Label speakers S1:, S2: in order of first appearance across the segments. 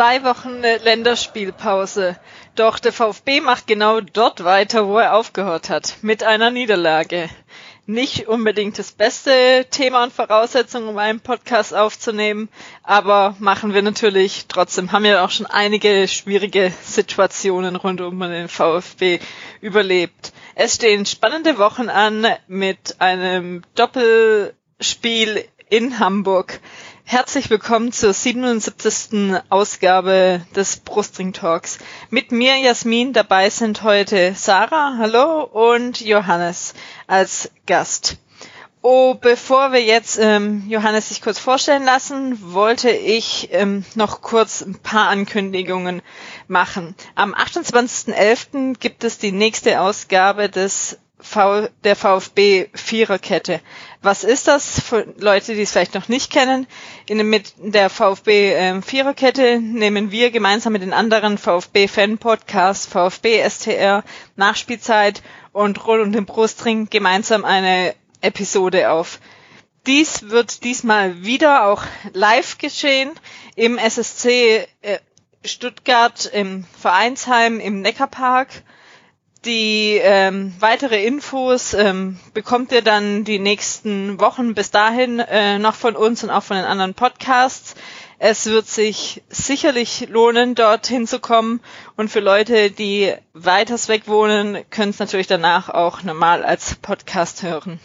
S1: zwei Wochen Länderspielpause. Doch der VfB macht genau dort weiter, wo er aufgehört hat, mit einer Niederlage. Nicht unbedingt das beste Thema und Voraussetzung, um einen Podcast aufzunehmen, aber machen wir natürlich trotzdem. Haben ja auch schon einige schwierige Situationen rund um den VfB überlebt. Es stehen spannende Wochen an mit einem Doppelspiel in Hamburg. Herzlich willkommen zur 77. Ausgabe des Brustring Talks. Mit mir Jasmin dabei sind heute Sarah, hallo, und Johannes als Gast. Oh, bevor wir jetzt ähm, Johannes sich kurz vorstellen lassen, wollte ich ähm, noch kurz ein paar Ankündigungen machen. Am 28.11. gibt es die nächste Ausgabe des v der VfB Viererkette. Was ist das für Leute, die es vielleicht noch nicht kennen? In, der VfB äh, Viererkette nehmen wir gemeinsam mit den anderen VfB Fan Podcasts, VfB STR, Nachspielzeit und Roll und den Brustring gemeinsam eine Episode auf. Dies wird diesmal wieder auch live geschehen im SSC äh, Stuttgart im Vereinsheim im Neckarpark die ähm, weitere Infos ähm, bekommt ihr dann die nächsten Wochen bis dahin äh, noch von uns und auch von den anderen Podcasts. Es wird sich sicherlich lohnen, dorthin zu kommen. Und für Leute, die weiters weg wohnen, können es natürlich danach auch normal als Podcast hören.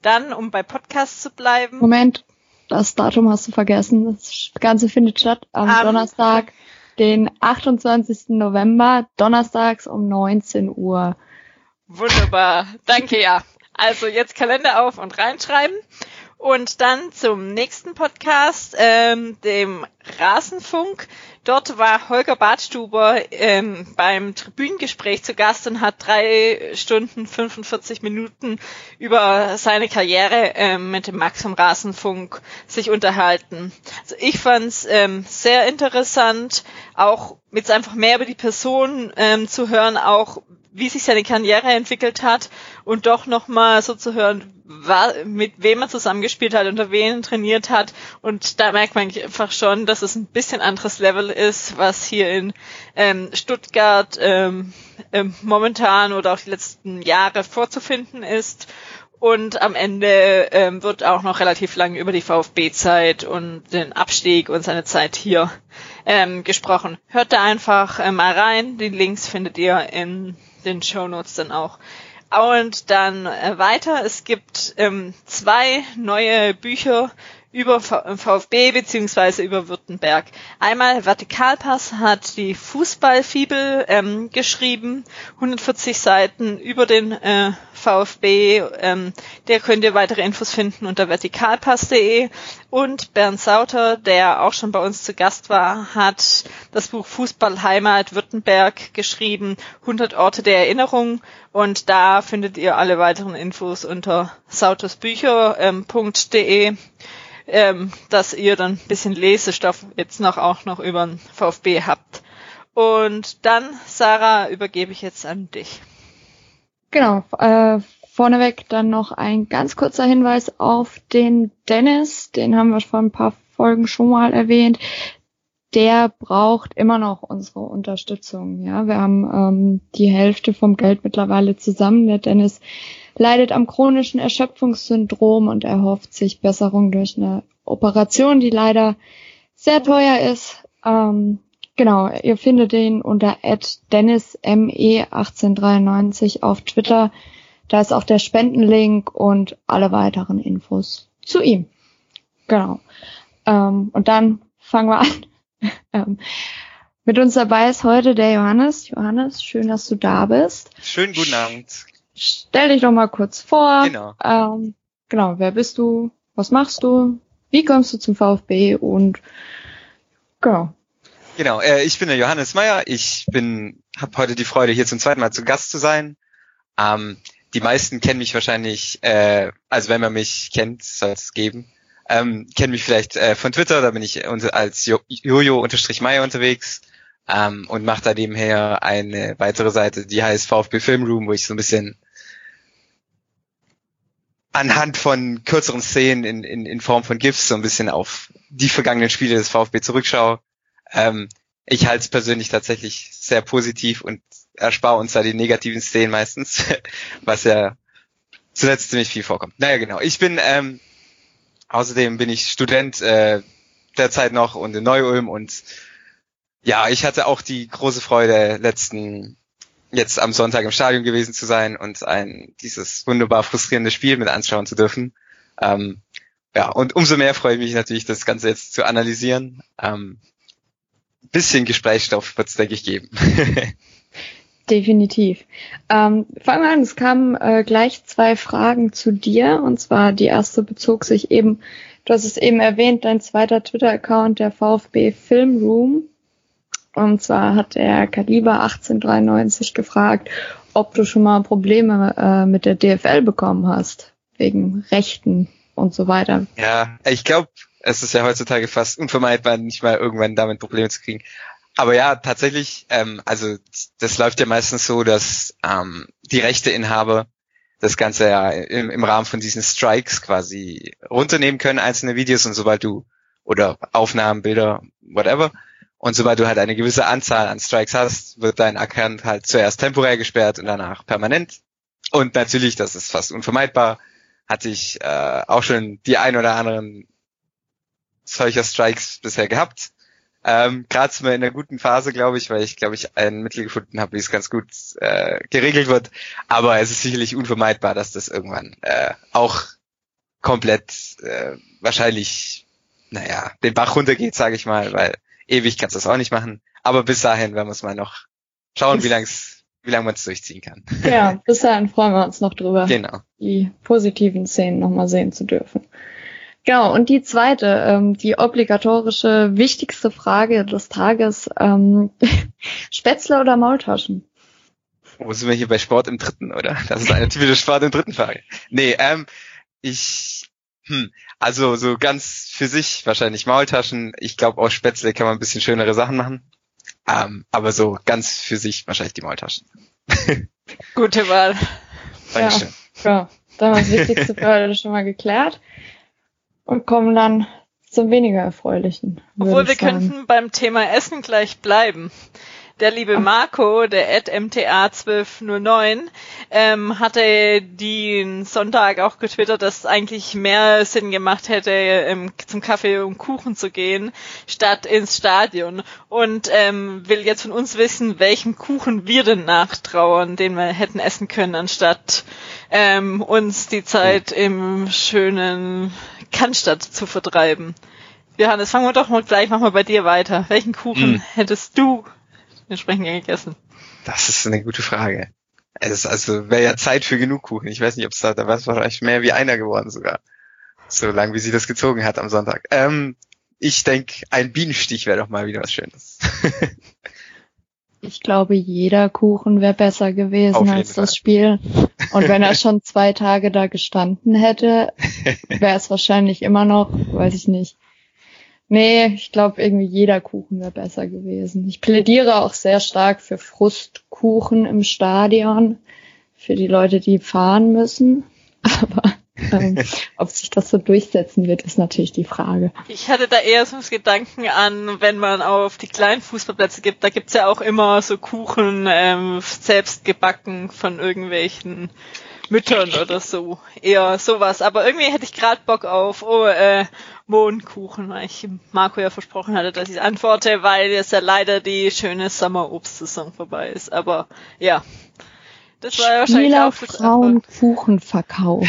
S1: Dann, um bei Podcasts zu bleiben.
S2: Moment, das Datum hast du vergessen. Das Ganze findet statt am um, Donnerstag, den 28. November, donnerstags um 19 Uhr.
S1: Wunderbar. Danke, ja. Also jetzt Kalender auf und reinschreiben. Und dann zum nächsten Podcast, ähm, dem Rasenfunk. Dort war Holger Badstuber ähm, beim Tribünengespräch zu Gast und hat drei Stunden 45 Minuten über seine Karriere ähm, mit dem Max vom Rasenfunk sich unterhalten. Also ich fand's ähm, sehr interessant, auch jetzt einfach mehr über die Person ähm, zu hören, auch wie sich seine Karriere entwickelt hat und doch nochmal so zu hören, mit wem er zusammengespielt hat, unter wen trainiert hat. Und da merkt man einfach schon, dass es ein bisschen anderes Level ist, was hier in ähm, Stuttgart ähm, ähm, momentan oder auch die letzten Jahre vorzufinden ist. Und am Ende ähm, wird auch noch relativ lange über die VfB-Zeit und den Abstieg und seine Zeit hier ähm, gesprochen. Hört da einfach äh, mal rein. Die Links findet ihr in den Show Notes dann auch. Und dann äh, weiter, es gibt ähm, zwei neue Bücher über VfB beziehungsweise über Württemberg. Einmal Vertikalpass hat die Fußballfibel ähm, geschrieben, 140 Seiten über den äh, VfB. Ähm, der könnt ihr weitere Infos finden unter vertikalpass.de. Und Bernd Sauter, der auch schon bei uns zu Gast war, hat das Buch Fußball Heimat Württemberg geschrieben, 100 Orte der Erinnerung. Und da findet ihr alle weiteren Infos unter sautersbücher.de. Ähm, ähm, dass ihr dann ein bisschen Lesestoff jetzt noch auch noch über den VfB habt. Und dann, Sarah, übergebe ich jetzt an dich.
S2: Genau, äh, vorneweg dann noch ein ganz kurzer Hinweis auf den Dennis, den haben wir vor ein paar Folgen schon mal erwähnt. Der braucht immer noch unsere Unterstützung. Ja, wir haben ähm, die Hälfte vom Geld mittlerweile zusammen. Der Dennis leidet am chronischen Erschöpfungssyndrom und erhofft sich Besserung durch eine Operation, die leider sehr teuer ist. Ähm, genau, ihr findet ihn unter dennisme1893 auf Twitter. Da ist auch der Spendenlink und alle weiteren Infos zu ihm. Genau. Ähm, und dann fangen wir an. ähm, mit uns dabei ist heute der Johannes. Johannes, schön, dass du da bist.
S3: Schönen guten Abend
S2: stell dich doch mal kurz vor. Genau. Ähm, genau, wer bist du? Was machst du? Wie kommst du zum VfB? Und genau.
S3: Genau, äh, ich bin der Johannes Meyer. Ich bin, habe heute die Freude, hier zum zweiten Mal zu Gast zu sein. Ähm, die meisten kennen mich wahrscheinlich, äh, also wenn man mich kennt, soll es geben, ähm, kennen mich vielleicht äh, von Twitter, da bin ich als Jojo-Meier unterwegs. ähm, und mache da nebenher eine weitere Seite, die heißt VfB Film Room, wo ich so ein bisschen anhand von kürzeren Szenen in, in, in Form von GIFs so ein bisschen auf die vergangenen Spiele des VfB zurückschaue. Ähm, ich halte es persönlich tatsächlich sehr positiv und erspare uns da die negativen Szenen meistens, was ja zuletzt ziemlich viel vorkommt. Naja, genau. Ich bin, ähm, außerdem bin ich Student äh, derzeit noch und in Neu-Ulm und ja, ich hatte auch die große Freude, letzten jetzt am Sonntag im Stadion gewesen zu sein und ein dieses wunderbar frustrierende Spiel mit anschauen zu dürfen. Ähm, ja, und umso mehr freue ich mich natürlich, das Ganze jetzt zu analysieren. Ähm, bisschen Gesprächsstoff wird es, denke ich, geben.
S2: Definitiv. Ähm, fangen wir an, es kamen äh, gleich zwei Fragen zu dir. Und zwar die erste bezog sich eben, du hast es eben erwähnt, dein zweiter Twitter-Account, der VfB Film Room. Und zwar hat der Kaliber 1893 gefragt, ob du schon mal Probleme äh, mit der DFL bekommen hast, wegen Rechten und so weiter.
S3: Ja, ich glaube, es ist ja heutzutage fast unvermeidbar, nicht mal irgendwann damit Probleme zu kriegen. Aber ja, tatsächlich, ähm, also das läuft ja meistens so, dass ähm, die Rechteinhaber das Ganze ja im, im Rahmen von diesen Strikes quasi runternehmen können, einzelne Videos und sobald du oder Aufnahmen, Bilder, whatever, und sobald du halt eine gewisse Anzahl an Strikes hast, wird dein Account halt zuerst temporär gesperrt und danach permanent. Und natürlich, das ist fast unvermeidbar, hatte ich äh, auch schon die ein oder anderen solcher Strikes bisher gehabt. Ähm, Gerade sind in einer guten Phase, glaube ich, weil ich, glaube ich, ein Mittel gefunden habe, wie es ganz gut äh, geregelt wird. Aber es ist sicherlich unvermeidbar, dass das irgendwann äh, auch komplett äh, wahrscheinlich, naja, den Bach runtergeht, sage ich mal, weil ewig kannst du das auch nicht machen. Aber bis dahin werden wir es mal noch schauen, wie lang wie lange man es durchziehen kann.
S2: Ja, bis dahin freuen wir uns noch drüber,
S3: genau.
S2: die positiven Szenen nochmal sehen zu dürfen. Genau, und die zweite, ähm, die obligatorische, wichtigste Frage des Tages, ähm, Spätzle oder Maultaschen?
S3: Wo sind wir hier bei Sport im dritten, oder? Das ist eine typische Sport im dritten Frage. Nee, ähm, ich, hm, also so ganz für sich wahrscheinlich Maultaschen. Ich glaube, aus Spätzle kann man ein bisschen schönere Sachen machen. Ähm, aber so ganz für sich wahrscheinlich die Maultaschen.
S1: Gute Wahl.
S3: Dankeschön.
S2: Ja, ja. dann das Wichtigste für heute schon mal geklärt und kommen dann zum weniger erfreulichen.
S1: Obwohl wir sagen. könnten beim Thema Essen gleich bleiben. Der liebe Marco, der at MTA1209, ähm, hatte den Sonntag auch getwittert, dass es eigentlich mehr Sinn gemacht hätte, ähm, zum Kaffee und Kuchen zu gehen, statt ins Stadion. Und ähm, will jetzt von uns wissen, welchen Kuchen wir denn nachtrauern, den wir hätten essen können, anstatt ähm, uns die Zeit im schönen Cannstatt zu vertreiben. Johannes, fangen wir doch mal gleich mal bei dir weiter. Welchen Kuchen hm. hättest du entsprechend gegessen?
S3: Das ist eine gute Frage. Es ist also wäre ja Zeit für genug Kuchen. Ich weiß nicht, ob es da, da war es wahrscheinlich mehr wie einer geworden sogar. So lang wie sie das gezogen hat am Sonntag. Ähm, ich denke, ein Bienenstich wäre doch mal wieder was Schönes.
S2: ich glaube, jeder Kuchen wäre besser gewesen als Fall. das Spiel. Und wenn er schon zwei Tage da gestanden hätte, wäre es wahrscheinlich immer noch, weiß ich nicht. Nee, ich glaube, irgendwie jeder Kuchen wäre besser gewesen. Ich plädiere auch sehr stark für Frustkuchen im Stadion, für die Leute, die fahren müssen. Aber ähm, ob sich das so durchsetzen wird, ist natürlich die Frage.
S1: Ich hatte da eher so das Gedanken an, wenn man auf die kleinen Fußballplätze gibt, da gibt's ja auch immer so Kuchen ähm, selbst gebacken von irgendwelchen Müttern oder so. Eher sowas. Aber irgendwie hätte ich gerade Bock auf oh, äh, Mohnkuchen, weil ich Marco ja versprochen hatte, dass ich antworte, weil jetzt ja leider die schöne Sommerobstsaison vorbei ist. Aber ja.
S2: Das war ja wahrscheinlich auch das Frauenkuchenverkauf.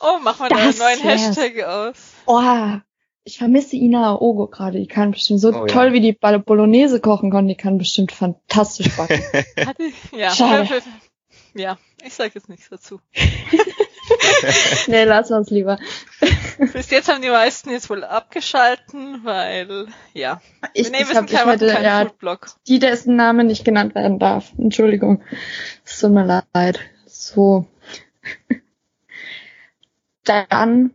S1: oh, mach mal einen neuen Hashtag aus.
S2: Oh, ich vermisse Ina Ogo gerade. Die kann bestimmt so oh, toll ja. wie die Bolognese kochen kann. Die kann bestimmt fantastisch backen.
S1: ja, Schade. ja, ich sage jetzt nichts dazu.
S2: nee, lass uns lieber.
S1: Bis jetzt haben die meisten jetzt wohl abgeschalten, weil, ja.
S2: Ich, nee, ich, hab, ich hatte, ja, Foodblog. die, dessen Name nicht genannt werden darf. Entschuldigung. Es tut mir leid. So. Dann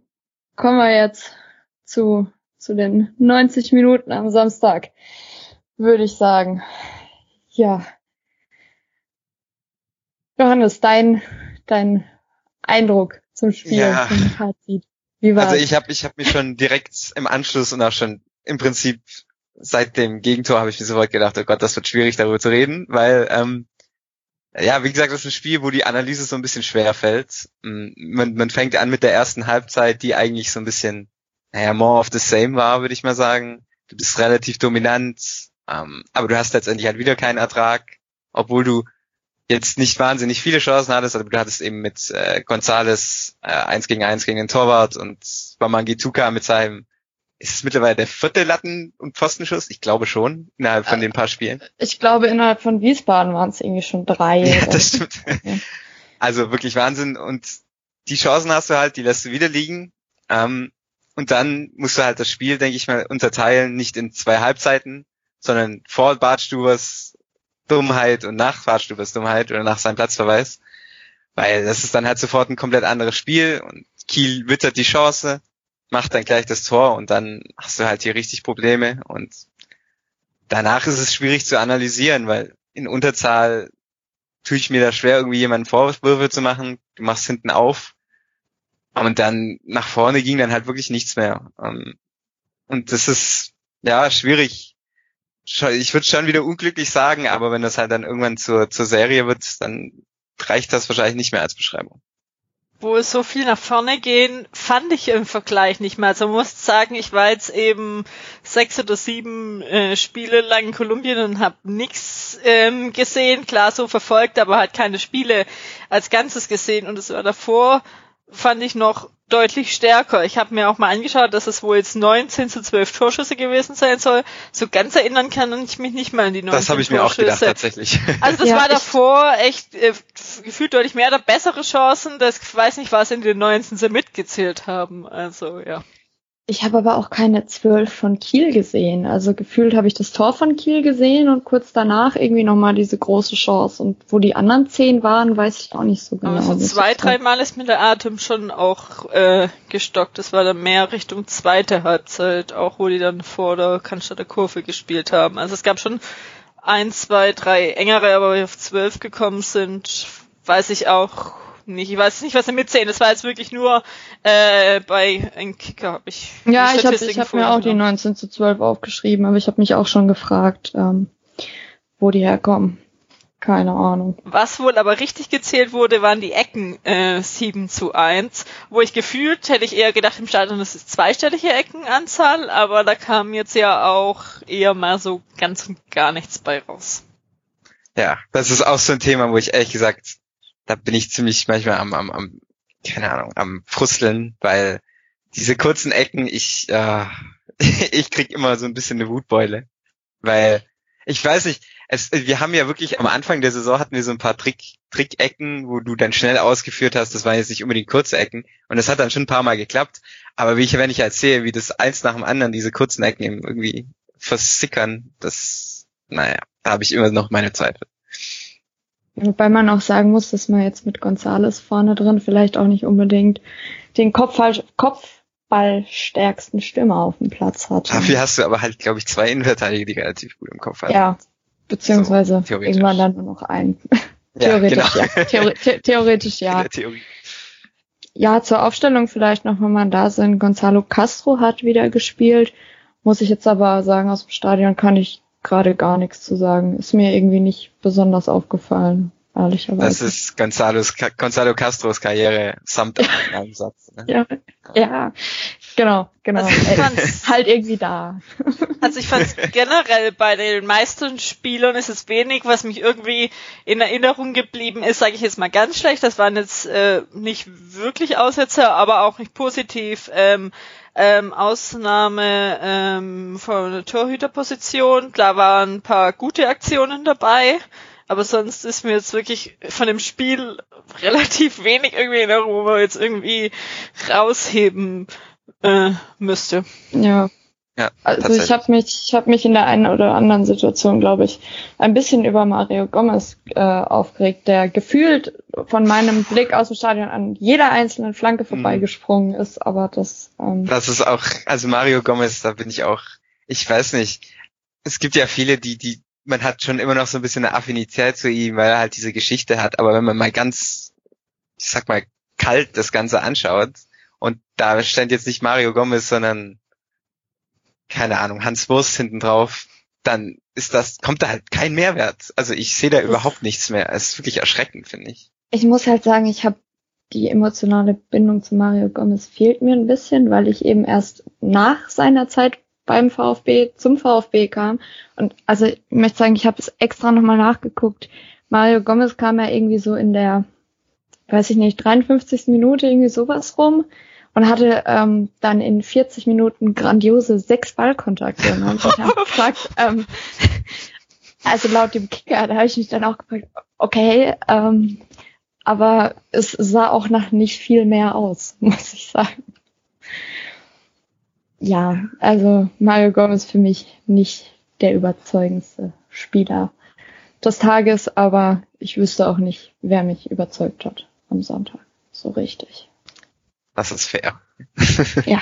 S2: kommen wir jetzt zu, zu den 90 Minuten am Samstag. würde ich sagen. Ja. Johannes, dein, dein Eindruck zum Spiel,
S3: Ja.
S2: zum Fazit. Wie war's?
S3: Also ich habe ich hab mich schon direkt im Anschluss und auch schon im Prinzip seit dem Gegentor habe ich mir sofort gedacht, oh Gott, das wird schwierig darüber zu reden, weil ähm, ja, wie gesagt, das ist ein Spiel, wo die Analyse so ein bisschen schwer fällt. Mm, Man, man fängt an mit der ersten Halbzeit, die eigentlich so ein bisschen, naja, more of the same war, würde ich mal sagen. Du bist relativ dominant, ähm, aber du hast letztendlich halt wieder keinen Ertrag, obwohl du jetzt nicht wahnsinnig viele Chancen hattest, aber du hattest eben mit äh, Gonzales äh, eins gegen eins gegen den Torwart und Bamangituka mit seinem ist es mittlerweile der vierte Latten- und Pfostenschuss? Ich glaube schon, innerhalb von
S2: Äh,
S3: den paar Spielen.
S2: ich glaube, innerhalb von Wiesbaden waren es irgendwie schon drei.
S3: Ja, das stimmt.
S2: Ja.
S3: Also wirklich Wahnsinn. Und die Chancen hast du halt, die lässt du wieder liegen. Ähm, und dann musst du halt das Spiel, denke ich mal, unterteilen, nicht in zwei Halbzeiten, sondern vor Bartstubers Dummheit und nach Bartstubers Dummheit oder nach seinem Platzverweis. Weil das ist dann halt sofort ein komplett anderes Spiel und Kiel wittert die Chance, macht dann gleich das Tor und dann hast du halt hier richtig Probleme und danach ist es schwierig zu analysieren, weil in Unterzahl tue ich mir da schwer, irgendwie jemanden Vorwürfe zu machen. Du machst hinten auf. Und dann nach vorne ging dann halt wirklich nichts mehr. Ähm, Und das ist, ja, schwierig. Ich würde schon wieder unglücklich sagen, aber wenn das halt dann irgendwann zur, zur Serie wird, dann reicht das wahrscheinlich nicht mehr als Beschreibung.
S1: wo es so viel nach vorne gehen, fand ich im Vergleich nicht mehr. Also muss sagen, ich war jetzt eben sechs oder sieben äh, Spiele lang in Kolumbien und habe nichts ähm, gesehen, klar so verfolgt, aber halt keine Spiele als Ganzes gesehen. Und es war davor, fand ich noch deutlich stärker. Ich habe mir auch mal angeschaut, dass es wohl jetzt 19 zu 12 Torschüsse gewesen sein soll. So ganz erinnern kann ich mich nicht mal an die 19
S3: Das habe ich mir auch gedacht, tatsächlich.
S1: Also das
S2: Ja,
S1: war davor echt äh, gefühlt deutlich mehr oder bessere Chancen. Das ich weiß nicht, was in den 19 sie mitgezählt haben. Also ja.
S2: Ich habe aber auch keine zwölf von Kiel gesehen. Also gefühlt habe ich das Tor von Kiel gesehen und kurz danach irgendwie nochmal diese große Chance. Und wo die anderen zehn waren, weiß ich auch nicht so genau.
S1: Aber so
S2: muss ich
S1: zwei,
S2: sagen.
S1: dreimal ist mir der Atem schon auch äh, gestockt. Das war dann mehr Richtung zweite Halbzeit, auch wo die dann vor der Cannstatter Kurve gespielt haben. Also es gab schon ein, zwei, drei engere, aber wir auf zwölf gekommen sind, weiß ich auch nicht. Ich weiß nicht, was sie mitzählen. Das war jetzt wirklich nur äh, bei ein Kicker habe ich.
S2: Ja, ich habe hab mir auch die
S1: genommen.
S2: 19 zu 12 aufgeschrieben, aber ich habe mich auch schon gefragt, ähm, wo die herkommen. Keine Ahnung.
S1: Was wohl aber richtig gezählt wurde, waren die Ecken äh, 7 zu 1, wo ich gefühlt, hätte ich eher gedacht im Stadion, das ist zweistellige Eckenanzahl, aber da kam jetzt ja auch eher mal so ganz und gar nichts bei raus.
S3: Ja, das ist auch so ein Thema, wo ich ehrlich gesagt, da bin ich ziemlich manchmal am, am, am keine Ahnung, am Frusteln, weil diese kurzen Ecken, ich, äh, ich krieg immer so ein bisschen eine Wutbeule. Weil, ich weiß nicht, es, wir haben ja wirklich am Anfang der Saison hatten wir so ein paar Trick, Trick-Ecken, wo du dann schnell ausgeführt hast, das waren jetzt nicht unbedingt kurze Ecken. Und das hat dann schon ein paar Mal geklappt. Aber wie ich, wenn ich sehe, wie das eins nach dem anderen diese kurzen Ecken irgendwie versickern, das, naja, da habe ich immer noch meine Zweifel.
S2: Wobei man auch sagen muss, dass man jetzt mit Gonzales vorne drin vielleicht auch nicht unbedingt den Kopfball, Kopfballstärksten Stürmer auf dem Platz hat.
S3: Dafür hast du aber halt, glaube ich, zwei Innenverteidiger, die relativ gut im Kopf haben.
S2: ja, beziehungsweise
S3: So,
S2: irgendwann dann nur noch einen.
S3: Ja,
S2: theoretisch,
S3: genau.
S2: ja. Theori the theoretisch ja.
S3: Theorie.
S2: Ja, zur Aufstellung vielleicht noch, wenn man da sind. Gonzalo Castro hat wieder gespielt. Muss ich jetzt aber sagen, aus dem Stadion kann ich gerade gar nichts zu sagen. Ist mir irgendwie nicht besonders aufgefallen,
S3: Das
S2: ehrlicherweise.
S3: ist Gonzalo's, Gonzalo Castros Karriere samt in einem Satz. Ne?
S2: ja, ja, genau, genau.
S1: Also ich fand's-
S2: halt irgendwie da.
S1: Also ich fand generell bei den meisten Spielern ist es wenig, was mich irgendwie in Erinnerung geblieben ist, sage ich jetzt mal ganz schlecht. Das waren jetzt äh, nicht wirklich Aussetzer, aber auch nicht positiv. Ähm, ähm, Ausnahme ähm, von der Torhüterposition. Da waren ein paar gute Aktionen dabei. Aber sonst ist mir jetzt wirklich von dem Spiel relativ wenig irgendwie in wo man jetzt irgendwie rausheben äh, müsste.
S2: Ja.
S3: Ja,
S2: Also ich habe mich, ich habe mich in der einen oder anderen Situation, glaube ich, ein bisschen über Mario Gomez äh, aufgeregt, der gefühlt von meinem Blick aus dem Stadion an jeder einzelnen Flanke vorbeigesprungen ist, aber das ähm,
S3: Das ist auch, also Mario Gomez, da bin ich auch, ich weiß nicht. es gibt ja viele, die, die, man hat schon immer noch so ein bisschen eine Affinität zu ihm, weil er halt diese Geschichte hat. Aber wenn man mal ganz, ich sag mal, kalt das Ganze anschaut und da stand jetzt nicht Mario Gomez, sondern keine Ahnung, Hans Wurst hinten drauf, dann ist das, kommt da halt kein Mehrwert. Also ich sehe da überhaupt nichts mehr. Es ist wirklich erschreckend, finde ich.
S2: Ich muss halt sagen, ich habe die emotionale Bindung zu Mario Gomez fehlt mir ein bisschen, weil ich eben erst nach seiner Zeit beim VfB zum VfB kam. Und also ich möchte sagen, ich habe es extra nochmal nachgeguckt. Mario Gomez kam ja irgendwie so in der, weiß ich nicht, 53. Minute irgendwie sowas rum und hatte ähm, dann in 40 Minuten grandiose sechs Ballkontakte. Und ich habe gefragt, ähm, also laut dem Kicker, da habe ich mich dann auch gefragt, okay, ähm, aber es sah auch nach nicht viel mehr aus, muss ich sagen. Ja, also Mario Gomez für mich nicht der überzeugendste Spieler des Tages, aber ich wüsste auch nicht, wer mich überzeugt hat am Sonntag. So richtig.
S3: Das ist fair.
S2: ja.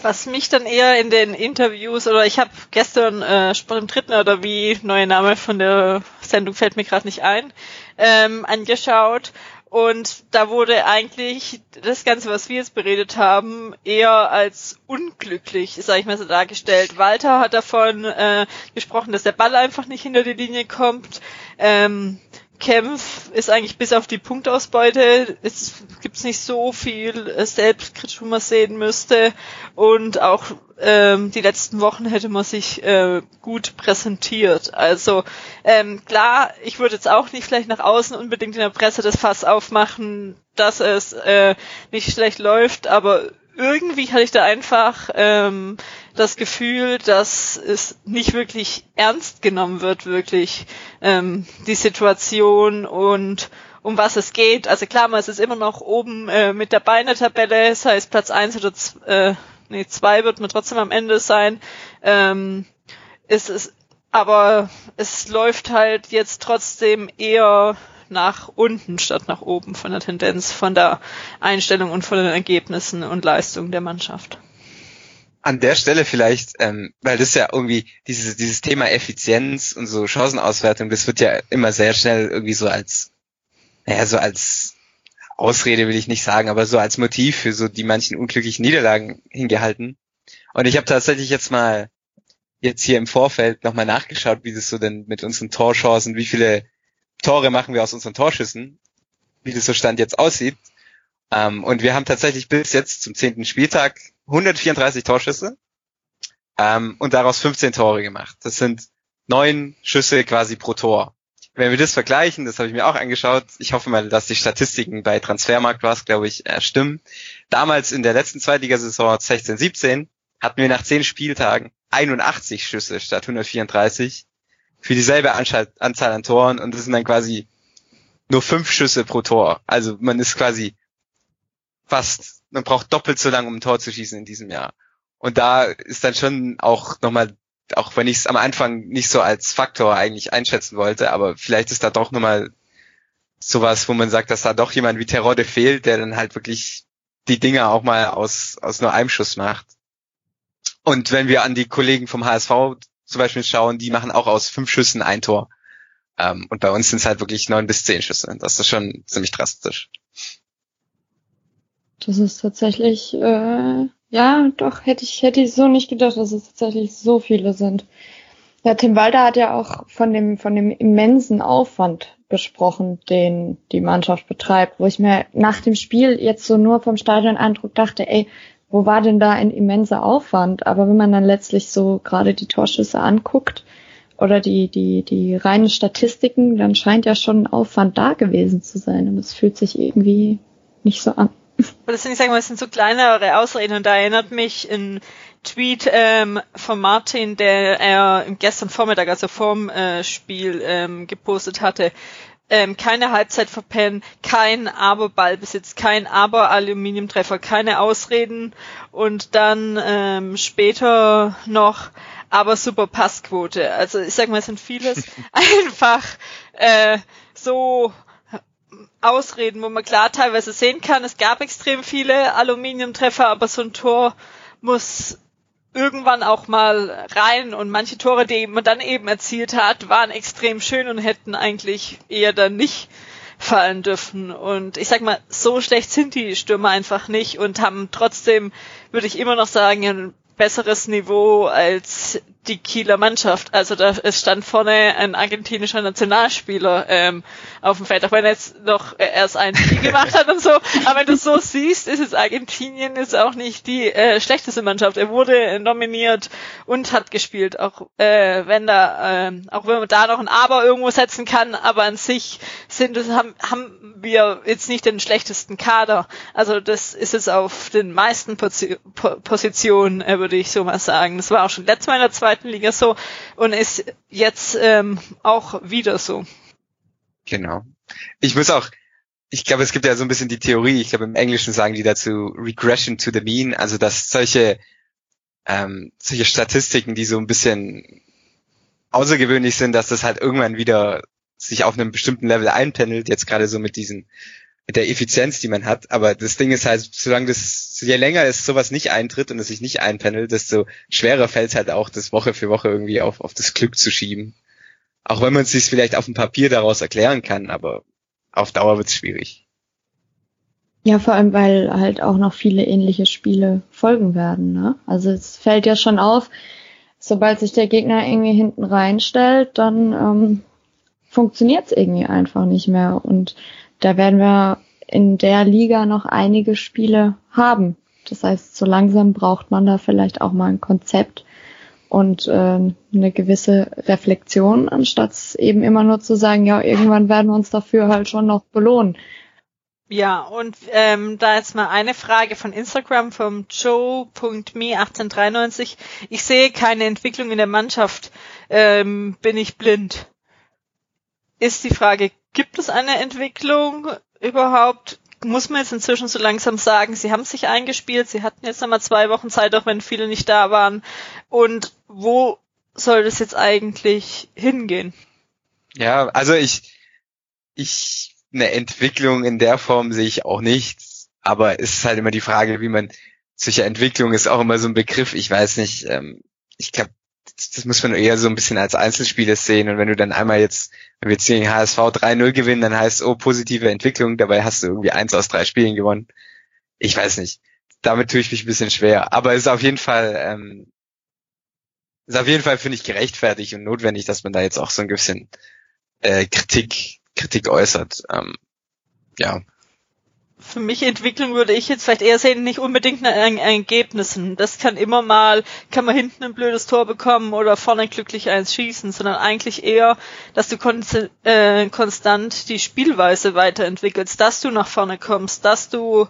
S1: Was mich dann eher in den Interviews oder ich habe gestern äh, Sport im Dritten oder wie neue Name von der Sendung fällt mir gerade nicht ein, ähm, angeschaut und da wurde eigentlich das Ganze, was wir jetzt beredet haben, eher als unglücklich, sage ich mal so, dargestellt. Walter hat davon äh, gesprochen, dass der Ball einfach nicht hinter die Linie kommt. Ähm, Kempf ist eigentlich bis auf die Punktausbeute, es gibt nicht so viel äh, Selbstkritik, wo man sehen müsste. Und auch ähm, die letzten Wochen hätte man sich äh, gut präsentiert. Also ähm, klar, ich würde jetzt auch nicht vielleicht nach außen unbedingt in der Presse das Fass aufmachen, dass es äh, nicht schlecht läuft, aber irgendwie hatte ich da einfach ähm, das Gefühl, dass es nicht wirklich ernst genommen wird, wirklich ähm, die Situation und um was es geht. Also klar, man ist immer noch oben äh, mit dabei in der Tabelle, das heißt Platz eins oder äh, nee, zwei wird man trotzdem am Ende sein. Ähm, es ist, aber es läuft halt jetzt trotzdem eher nach unten statt nach oben von der Tendenz, von der Einstellung und von den Ergebnissen und Leistungen der Mannschaft.
S3: An der Stelle vielleicht, ähm, weil das ja irgendwie dieses, dieses Thema Effizienz und so Chancenauswertung, das wird ja immer sehr schnell irgendwie so als, naja, so als Ausrede will ich nicht sagen, aber so als Motiv für so die manchen unglücklichen Niederlagen hingehalten. Und ich habe tatsächlich jetzt mal jetzt hier im Vorfeld nochmal nachgeschaut, wie das so denn mit unseren Torchancen, wie viele Tore machen wir aus unseren Torschüssen, wie das so Stand jetzt aussieht. Ähm, und wir haben tatsächlich bis jetzt zum zehnten Spieltag 134 Torschüsse ähm, und daraus 15 Tore gemacht. Das sind neun Schüsse quasi pro Tor. Wenn wir das vergleichen, das habe ich mir auch angeschaut, ich hoffe mal, dass die Statistiken bei Transfermarkt was, glaube ich, äh, stimmen. Damals in der letzten Zweitligasaison 16-17 hatten wir nach zehn Spieltagen 81 Schüsse statt 134 für dieselbe Anzahl, an Toren und das sind dann quasi nur fünf Schüsse pro Tor. Also man ist quasi fast, man braucht doppelt so lange, um ein Tor zu schießen in diesem Jahr. Und da ist dann schon auch nochmal, auch wenn ich es am Anfang nicht so als Faktor eigentlich einschätzen wollte, aber vielleicht ist da doch nochmal sowas, wo man sagt, dass da doch jemand wie Terodde fehlt, der dann halt wirklich die Dinger auch mal aus, aus nur einem Schuss macht. Und wenn wir an die Kollegen vom HSV zum Beispiel schauen, die machen auch aus fünf Schüssen ein Tor. Ähm, und bei uns sind es halt wirklich neun bis zehn Schüsse. Das ist schon ziemlich drastisch.
S2: Das ist tatsächlich, äh, ja, doch, hätte ich, hätte ich so nicht gedacht, dass es tatsächlich so viele sind. Ja, Tim Walter hat ja auch von dem, von dem immensen Aufwand gesprochen, den die Mannschaft betreibt, wo ich mir nach dem Spiel jetzt so nur vom Stadion-Eindruck dachte, ey, wo war denn da ein immenser Aufwand? Aber wenn man dann letztlich so gerade die Torschüsse anguckt oder die, die, die reinen Statistiken, dann scheint ja schon ein Aufwand da gewesen zu sein. Und es fühlt sich irgendwie nicht so an.
S1: Das sind, ich sage mal, das sind so kleinere Ausreden und da erinnert mich ein Tweet ähm, von Martin, der er gestern Vormittag, also vorm äh, Spiel ähm, gepostet hatte, ähm, keine Halbzeit verpennen, kein Aber-Ballbesitz, kein Aber-Aluminiumtreffer, keine Ausreden und dann ähm, später noch aber super Passquote. Also ich sag mal, es sind vieles einfach äh, so Ausreden, wo man klar teilweise sehen kann, es gab extrem viele Aluminiumtreffer, aber so ein Tor muss irgendwann auch mal rein und manche Tore, die man dann eben erzielt hat, waren extrem schön und hätten eigentlich eher dann nicht fallen dürfen. Und ich sag mal, so schlecht sind die Stürmer einfach nicht und haben trotzdem, würde ich immer noch sagen, ein besseres Niveau als die Kieler Mannschaft. Also da es stand vorne ein argentinischer Nationalspieler ähm, auf dem Feld, auch wenn er jetzt noch äh, erst ein Spiel gemacht hat und so. Aber wenn du so siehst, ist es Argentinien ist auch nicht die äh, schlechteste Mannschaft. Er wurde nominiert und hat gespielt, auch äh, wenn da, äh, auch wenn man da noch ein Aber irgendwo setzen kann, aber an sich sind es haben, haben wir jetzt nicht den schlechtesten Kader. Also das ist es auf den meisten Positionen, äh, würde ich so mal sagen. Das war auch schon letztes Mal in der zweiten zweiten Liga so und ist jetzt ähm, auch wieder so.
S3: Genau. Ich muss auch, ich glaube, es gibt ja so ein bisschen die Theorie, ich glaube im Englischen sagen die dazu Regression to the Mean, also dass solche, ähm, solche Statistiken, die so ein bisschen außergewöhnlich sind, dass das halt irgendwann wieder sich auf einem bestimmten Level einpendelt, jetzt gerade so mit diesen mit der Effizienz, die man hat. Aber das Ding ist halt, solange das, je länger es sowas nicht eintritt und es sich nicht einpendelt, desto schwerer fällt es halt auch, das Woche für Woche irgendwie auf, auf das Glück zu schieben. Auch wenn man es sich vielleicht auf dem Papier daraus erklären kann, aber auf Dauer wird es schwierig.
S2: Ja, vor allem, weil halt auch noch viele ähnliche Spiele folgen werden. Ne? Also es fällt ja schon auf, sobald sich der Gegner irgendwie hinten reinstellt, dann ähm, funktioniert es irgendwie einfach nicht mehr. Und da werden wir in der Liga noch einige Spiele haben. Das heißt, so langsam braucht man da vielleicht auch mal ein Konzept und äh, eine gewisse Reflexion, anstatt eben immer nur zu sagen, ja, irgendwann werden wir uns dafür halt schon noch belohnen.
S1: Ja, und ähm, da jetzt mal eine Frage von Instagram vom Joe.me1893. Ich sehe keine Entwicklung in der Mannschaft. Ähm, bin ich blind? Ist die Frage, Gibt es eine Entwicklung überhaupt? Muss man jetzt inzwischen so langsam sagen, sie haben sich eingespielt, sie hatten jetzt nochmal zwei Wochen Zeit, auch wenn viele nicht da waren. Und wo soll das jetzt eigentlich hingehen?
S3: Ja, also ich, ich, eine Entwicklung in der Form sehe ich auch nicht. Aber es ist halt immer die Frage, wie man, solche Entwicklung ist auch immer so ein Begriff, ich weiß nicht, ähm, ich glaube, das muss man eher so ein bisschen als Einzelspieler sehen. Und wenn du dann einmal jetzt, wenn wir jetzt gegen HSV 3-0 gewinnen, dann heißt, oh, positive Entwicklung, dabei hast du irgendwie eins aus drei Spielen gewonnen. Ich weiß nicht. Damit tue ich mich ein bisschen schwer. Aber es ist auf jeden Fall, ähm, ist auf jeden Fall, finde ich, gerechtfertigt und notwendig, dass man da jetzt auch so ein bisschen äh, Kritik, Kritik äußert. Ähm, ja
S1: für mich Entwicklung würde ich jetzt vielleicht eher sehen, nicht unbedingt an Ergebnissen. Das kann immer mal, kann man hinten ein blödes Tor bekommen oder vorne glücklich eins schießen, sondern eigentlich eher, dass du äh, konstant die Spielweise weiterentwickelst, dass du nach vorne kommst, dass du,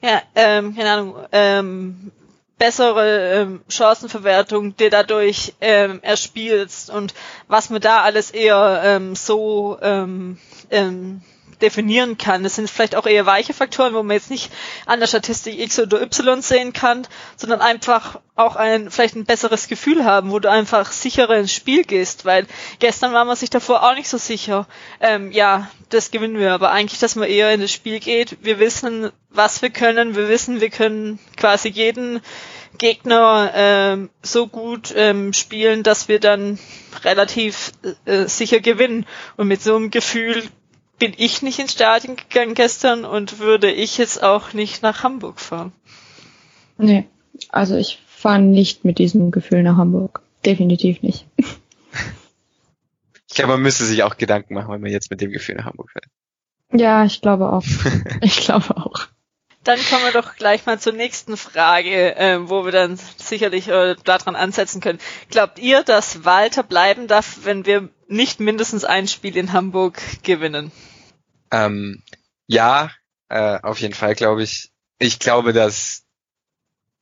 S1: ja, ähm, keine Ahnung, ähm, bessere ähm, Chancenverwertung dir dadurch ähm, erspielst und was man da alles eher ähm, so ähm, ähm, definieren kann. Das sind vielleicht auch eher weiche Faktoren, wo man jetzt nicht an der Statistik X oder Y sehen kann, sondern einfach auch ein, vielleicht ein besseres Gefühl haben, wo du einfach sicherer ins Spiel gehst, weil gestern war man sich davor auch nicht so sicher. Ähm, ja, das gewinnen wir, aber eigentlich, dass man eher in das Spiel geht. Wir wissen, was wir können. Wir wissen, wir können quasi jeden Gegner ähm, so gut ähm, spielen, dass wir dann relativ äh, sicher gewinnen. Und mit so einem Gefühl bin ich nicht ins Stadion gegangen gestern und würde ich jetzt auch nicht nach Hamburg fahren.
S2: Nee, also ich fahre nicht mit diesem Gefühl nach Hamburg. Definitiv nicht.
S3: Ich glaube, man müsste sich auch Gedanken machen, wenn man jetzt mit dem Gefühl nach Hamburg fährt.
S2: Ja, ich glaube auch. ich glaube auch.
S1: Dann kommen wir doch gleich mal zur nächsten Frage, äh, wo wir dann sicherlich äh, daran ansetzen können. Glaubt ihr, dass Walter bleiben darf, wenn wir nicht mindestens ein Spiel in Hamburg gewinnen?
S3: Ähm, ja, äh, auf jeden Fall glaube ich. Ich glaube, dass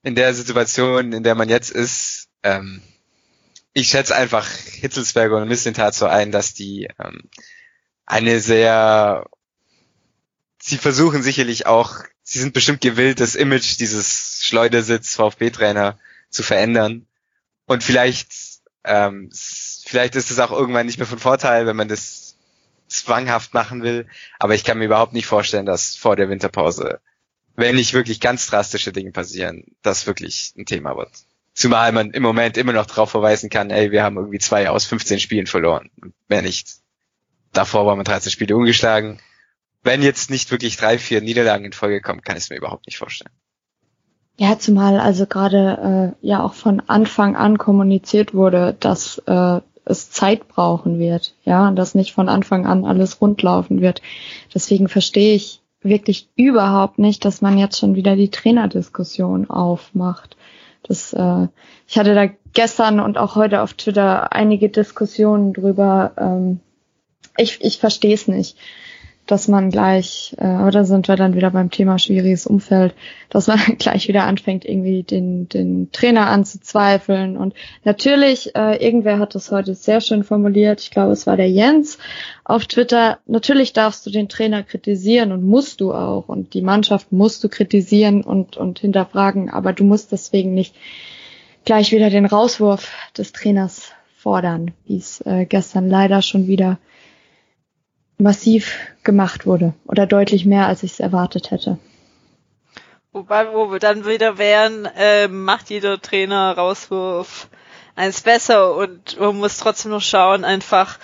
S3: in der Situation, in der man jetzt ist, ähm, ich schätze einfach Hitzelsberger und Missentat so ein, dass die ähm, eine sehr, sie versuchen sicherlich auch, sie sind bestimmt gewillt, das Image dieses Schleudersitz VfB-Trainer zu verändern. Und vielleicht, ähm, vielleicht ist es auch irgendwann nicht mehr von Vorteil, wenn man das zwanghaft machen will. Aber ich kann mir überhaupt nicht vorstellen, dass vor der Winterpause, wenn nicht wirklich ganz drastische Dinge passieren, das wirklich ein Thema wird. Zumal man im Moment immer noch darauf verweisen kann, ey, wir haben irgendwie zwei aus 15 Spielen verloren. Mehr nicht. Davor waren wir 13 Spiele ungeschlagen. Wenn jetzt nicht wirklich drei, vier Niederlagen in Folge kommen, kann ich es mir überhaupt nicht vorstellen.
S2: Ja, zumal also gerade äh, ja auch von Anfang an kommuniziert wurde, dass äh, es Zeit brauchen wird, ja, und dass nicht von Anfang an alles rundlaufen wird. Deswegen verstehe ich wirklich überhaupt nicht, dass man jetzt schon wieder die Trainerdiskussion aufmacht. Das, äh, ich hatte da gestern und auch heute auf Twitter einige Diskussionen drüber. Ähm, ich ich verstehe es nicht dass man gleich, äh, aber da sind wir dann wieder beim Thema schwieriges Umfeld, dass man gleich wieder anfängt, irgendwie den, den Trainer anzuzweifeln. Und natürlich, äh, irgendwer hat das heute sehr schön formuliert, ich glaube, es war der Jens auf Twitter, natürlich darfst du den Trainer kritisieren und musst du auch. Und die Mannschaft musst du kritisieren und, und hinterfragen, aber du musst deswegen nicht gleich wieder den Rauswurf des Trainers fordern, wie es äh, gestern leider schon wieder massiv gemacht wurde oder deutlich mehr, als ich es erwartet hätte.
S1: Wobei, wo wir dann wieder wären, äh, macht jeder Trainer Rauswurf eins besser und man muss trotzdem noch schauen, einfach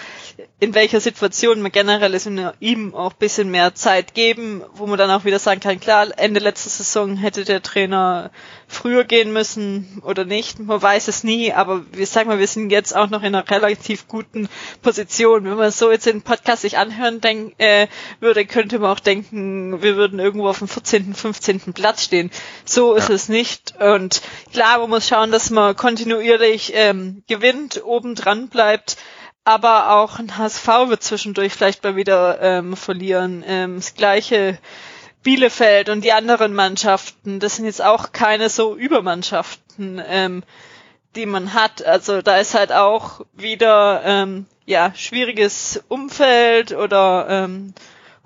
S1: in welcher Situation man generell ist und ihm auch bisschen mehr Zeit geben, wo man dann auch wieder sagen kann, klar, Ende letzter Saison hätte der Trainer früher gehen müssen oder nicht. Man weiß es nie, aber wir sagen mal, wir sind jetzt auch noch in einer relativ guten Position. Wenn man so jetzt den Podcast sich anhören denk, äh, würde, könnte man auch denken, wir würden irgendwo auf dem 14., 15. Platz stehen. So ist ja. es nicht. Und klar, man muss schauen, dass man kontinuierlich ähm, gewinnt, oben dran bleibt aber auch ein HSV wird zwischendurch vielleicht mal wieder ähm, verlieren. Ähm, das gleiche Bielefeld und die anderen Mannschaften, das sind jetzt auch keine so Übermannschaften, ähm, die man hat. Also da ist halt auch wieder ähm, ja schwieriges Umfeld oder ähm,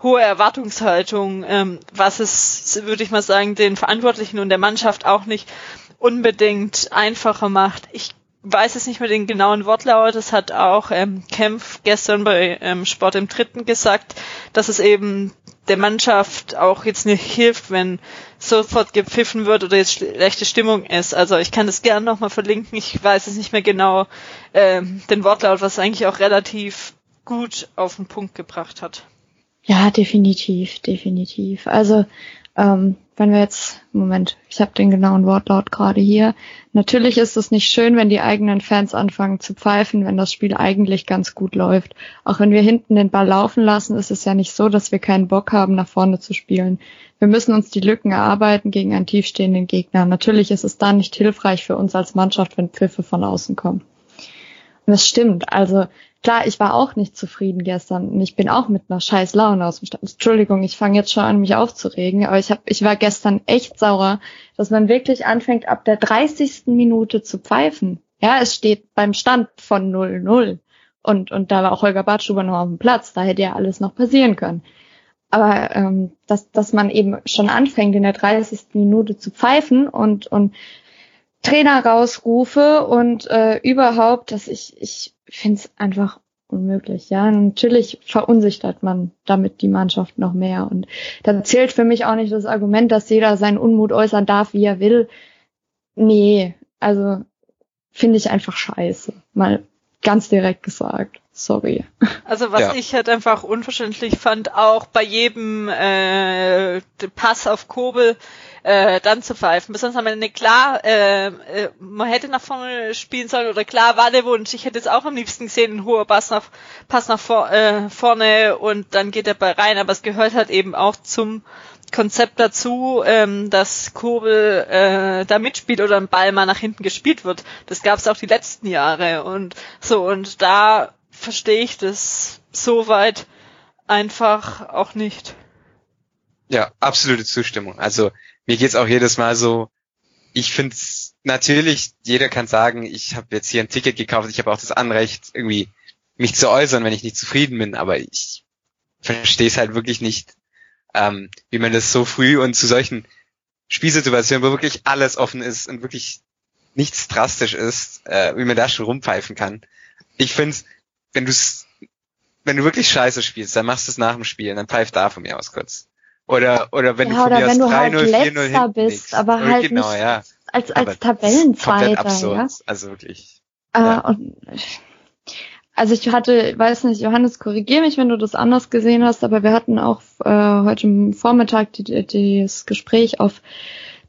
S1: hohe Erwartungshaltung, ähm, was es, würde ich mal sagen, den Verantwortlichen und der Mannschaft auch nicht unbedingt einfacher macht. Ich weiß es nicht mehr den genauen Wortlaut, das hat auch ähm, Kempf gestern bei ähm, Sport im Dritten gesagt, dass es eben der Mannschaft auch jetzt nicht hilft, wenn sofort gepfiffen wird oder jetzt schlechte Stimmung ist. Also ich kann das gerne nochmal verlinken, ich weiß es nicht mehr genau, ähm, den Wortlaut, was eigentlich auch relativ gut auf den Punkt gebracht hat.
S2: Ja, definitiv, definitiv. Also ähm, wenn wir jetzt, Moment, ich habe den genauen Wortlaut gerade hier. Natürlich ist es nicht schön, wenn die eigenen Fans anfangen zu pfeifen, wenn das Spiel eigentlich ganz gut läuft. Auch wenn wir hinten den Ball laufen lassen, ist es ja nicht so, dass wir keinen Bock haben, nach vorne zu spielen. Wir müssen uns die Lücken erarbeiten gegen einen tiefstehenden Gegner. Natürlich ist es dann nicht hilfreich für uns als Mannschaft, wenn Pfiffe von außen kommen. Das stimmt. Also klar, ich war auch nicht zufrieden gestern und ich bin auch mit einer scheiß Laune aus dem Stand. Entschuldigung, ich fange jetzt schon an, mich aufzuregen, aber ich hab, ich war gestern echt sauer, dass man wirklich anfängt, ab der 30. Minute zu pfeifen. Ja, es steht beim Stand von 0-0. Und, und da war auch Holger Badstuber noch auf dem Platz, da hätte ja alles noch passieren können. Aber ähm, dass, dass man eben schon anfängt, in der 30. Minute zu pfeifen und, und Trainer rausrufe und äh, überhaupt, dass ich, ich finde es einfach unmöglich. Ja, natürlich verunsichert man damit die Mannschaft noch mehr. Und da zählt für mich auch nicht das Argument, dass jeder seinen Unmut äußern darf, wie er will. Nee, also finde ich einfach scheiße. Mal ganz direkt gesagt. Sorry.
S1: Also was ja. ich halt einfach unverständlich fand, auch bei jedem äh, Pass auf Kobel, äh, dann zu pfeifen. Besonders am Ende klar, äh, äh, man hätte nach vorne spielen sollen oder klar war der Wunsch. Ich hätte es auch am liebsten gesehen, ein hoher Pass nach, Pass nach vor, äh, vorne und dann geht der Ball rein. Aber es gehört halt eben auch zum Konzept dazu, ähm, dass Kurbel äh, da mitspielt oder ein Ball mal nach hinten gespielt wird. Das gab es auch die letzten Jahre und so und da verstehe ich das soweit einfach auch nicht.
S3: Ja, absolute Zustimmung. Also mir geht's auch jedes Mal so, ich finde es natürlich, jeder kann sagen, ich habe jetzt hier ein Ticket gekauft, ich habe auch das Anrecht, irgendwie mich zu äußern, wenn ich nicht zufrieden bin, aber ich verstehe es halt wirklich nicht, ähm, wie man das so früh und zu solchen Spielsituationen, wo wirklich alles offen ist und wirklich nichts drastisch ist, äh, wie man da schon rumpfeifen kann. Ich finde, wenn du wenn du wirklich scheiße spielst, dann machst du es nach dem Spiel, dann pfeift da von mir aus kurz. Oder, oder wenn
S2: ja,
S3: du von
S2: mir
S3: aus 3-0,
S2: halt 4-0 hinten bist, aber
S3: oder
S2: halt
S3: genau,
S2: nicht
S3: ja.
S2: als, als Tabellenzweiter, ja.
S3: Also wirklich.
S2: Äh, ja. und, also ich hatte, weiß nicht, Johannes, korrigier mich, wenn du das anders gesehen hast, aber wir hatten auch äh, heute Vormittag die, die, das Gespräch auf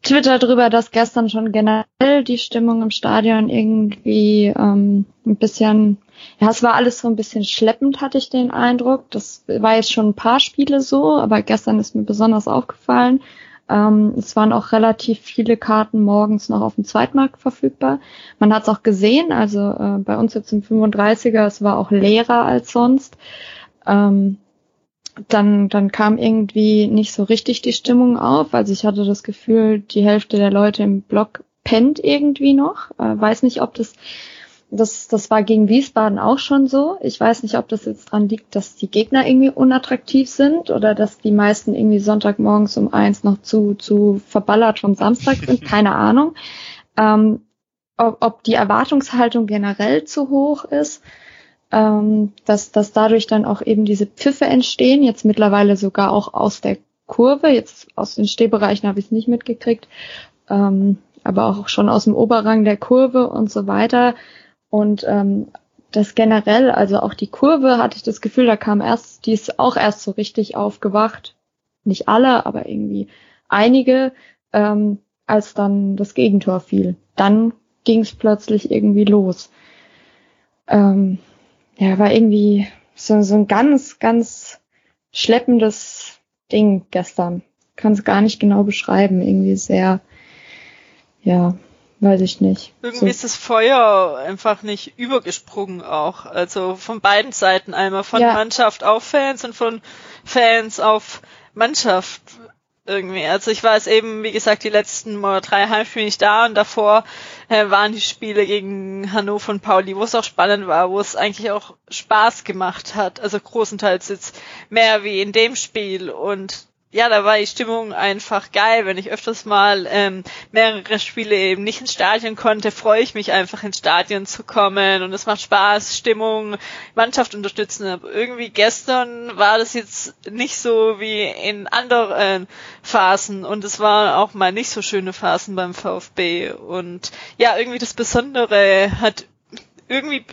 S2: Twitter drüber, dass gestern schon generell die Stimmung im Stadion irgendwie ähm, ein bisschen, ja, es war alles so ein bisschen schleppend, hatte ich den Eindruck. Das war jetzt schon ein paar Spiele so, aber gestern ist mir besonders aufgefallen. Ähm, es waren auch relativ viele Karten morgens noch auf dem Zweitmarkt verfügbar. Man hat es auch gesehen, also äh, bei uns jetzt im 35er, es war auch leerer als sonst. Ähm, dann, dann kam irgendwie nicht so richtig die Stimmung auf. Also ich hatte das Gefühl, die Hälfte der Leute im Block pennt irgendwie noch. Äh, weiß nicht, ob das das, das war gegen Wiesbaden auch schon so. Ich weiß nicht, ob das jetzt dran liegt, dass die Gegner irgendwie unattraktiv sind oder dass die meisten irgendwie Sonntagmorgens um eins noch zu, zu verballert vom Samstag sind. Keine Ahnung. Ähm, ob, ob die Erwartungshaltung generell zu hoch ist, ähm, dass, dass dadurch dann auch eben diese Pfiffe entstehen, jetzt mittlerweile sogar auch aus der Kurve, jetzt aus den Stehbereichen habe ich es nicht mitgekriegt, ähm, aber auch schon aus dem Oberrang der Kurve und so weiter und ähm, das generell, also auch die Kurve, hatte ich das Gefühl, da kam erst, die ist auch erst so richtig aufgewacht. Nicht alle, aber irgendwie einige, ähm, als dann das Gegentor fiel. Dann ging es plötzlich irgendwie los. Ähm, ja, war irgendwie so, so ein ganz, ganz schleppendes Ding gestern. Kann es gar nicht genau beschreiben. Irgendwie sehr, ja, Weiß ich nicht.
S1: Irgendwie so. ist das Feuer einfach nicht übergesprungen auch. Also von beiden Seiten einmal von ja. Mannschaft auf Fans und von Fans auf Mannschaft irgendwie. Also ich war es eben, wie gesagt, die letzten drei Heimspiele nicht da und davor äh, waren die Spiele gegen Hannover und Pauli, wo es auch spannend war, wo es eigentlich auch Spaß gemacht hat. Also großenteils jetzt mehr wie in dem Spiel und ja, da war die Stimmung einfach geil. Wenn ich öfters mal ähm, mehrere Spiele eben nicht ins Stadion konnte, freue ich mich einfach ins Stadion zu kommen und es macht Spaß, Stimmung, Mannschaft unterstützen. Aber irgendwie gestern war das jetzt nicht so wie in anderen Phasen und es waren auch mal nicht so schöne Phasen beim VfB und ja, irgendwie das Besondere hat irgendwie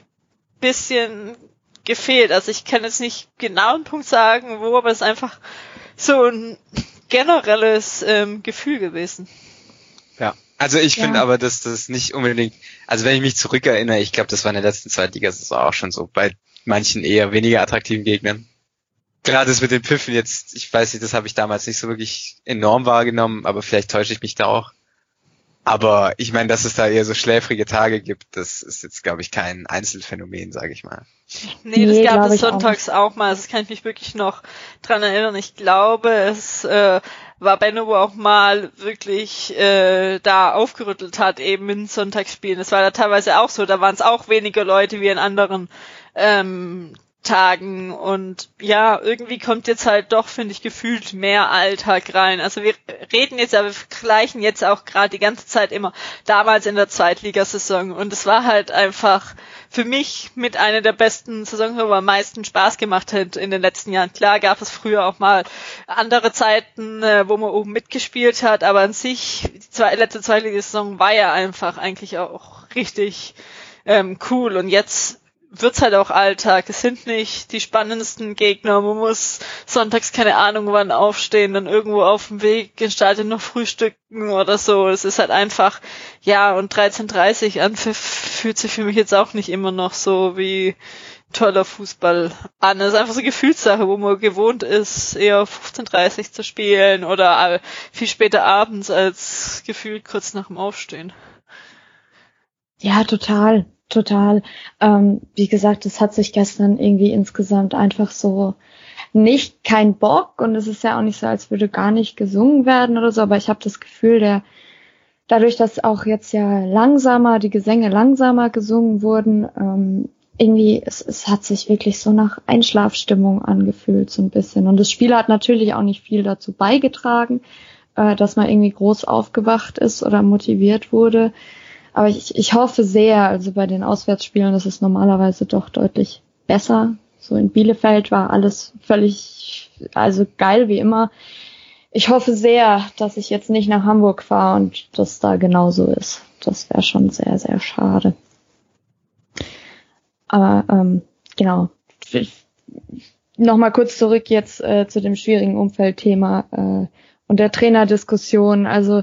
S1: bisschen gefehlt. Also ich kann jetzt nicht genau einen Punkt sagen, wo, aber es ist einfach so ein generelles ähm, Gefühl gewesen.
S3: Ja, also ich ja. finde aber, dass das nicht unbedingt, also wenn ich mich zurückerinnere, ich glaube, das war in der letzten Zweitliga-Saison auch schon so, bei manchen eher weniger attraktiven Gegnern. Gerade das mit den Pfiffen jetzt, ich weiß nicht, das habe ich damals nicht so wirklich enorm wahrgenommen, aber vielleicht täusche ich mich da auch. Aber ich meine, dass es da eher so schläfrige Tage gibt, das ist jetzt, glaube ich, kein Einzelfänomen, sage ich mal.
S1: Nee, das nee, gab es sonntags auch. auch. mal. Das kann ich mich wirklich noch dran erinnern. Ich glaube, es äh, war Benno, auch mal wirklich äh, da aufgerüttelt hat, eben in Sonntagsspielen. Das war da teilweise auch so. Da waren es auch weniger Leute wie in anderen ähm, Tagen und ja, irgendwie kommt jetzt halt doch, finde ich, gefühlt mehr Alltag rein. Also wir reden jetzt, aber wir vergleichen jetzt auch gerade die ganze Zeit immer damals in der Zweitligasaison und es war halt einfach für mich mit einer der besten Saisons, wo am meisten Spaß gemacht hat in den letzten Jahren. Klar gab es früher auch mal andere Zeiten, äh, wo man oben mitgespielt hat, aber an sich, die zwei, letzte Zweitligasaison war ja einfach eigentlich auch richtig ähm, cool und jetzt wird's halt auch Alltag. Es sind nicht die spannendsten Gegner. Man muss sonntags keine Ahnung wann aufstehen, dann irgendwo auf dem Weg Stadion noch frühstücken oder so. Es ist halt einfach, ja, und 13.30 an fühlt sich für mich jetzt auch nicht immer noch so wie toller Fußball an. Es ist einfach so eine Gefühlssache, wo man gewohnt ist, eher 15.30 zu spielen oder viel später abends als gefühlt kurz nach dem Aufstehen.
S2: Ja, total total. Ähm, wie gesagt, es hat sich gestern irgendwie insgesamt einfach so nicht kein Bock und es ist ja auch nicht so, als würde gar nicht gesungen werden oder so, aber ich habe das Gefühl, der dadurch, dass auch jetzt ja langsamer, die Gesänge langsamer gesungen wurden, ähm, irgendwie, es, es hat sich wirklich so nach Einschlafstimmung angefühlt, so ein bisschen. Und das Spiel hat natürlich auch nicht viel dazu beigetragen, äh, dass man irgendwie groß aufgewacht ist oder motiviert wurde. Aber ich, ich hoffe sehr, also bei den Auswärtsspielen das ist normalerweise doch deutlich besser. So in Bielefeld war alles völlig, also geil wie immer. ich hoffe sehr, dass ich jetzt nicht nach Hamburg fahre und das da genauso ist. Das wäre schon sehr, sehr schade. Aber ähm, genau. Nochmal kurz zurück jetzt äh, zu dem schwierigen Umfeldthema äh, und der Trainerdiskussion. Also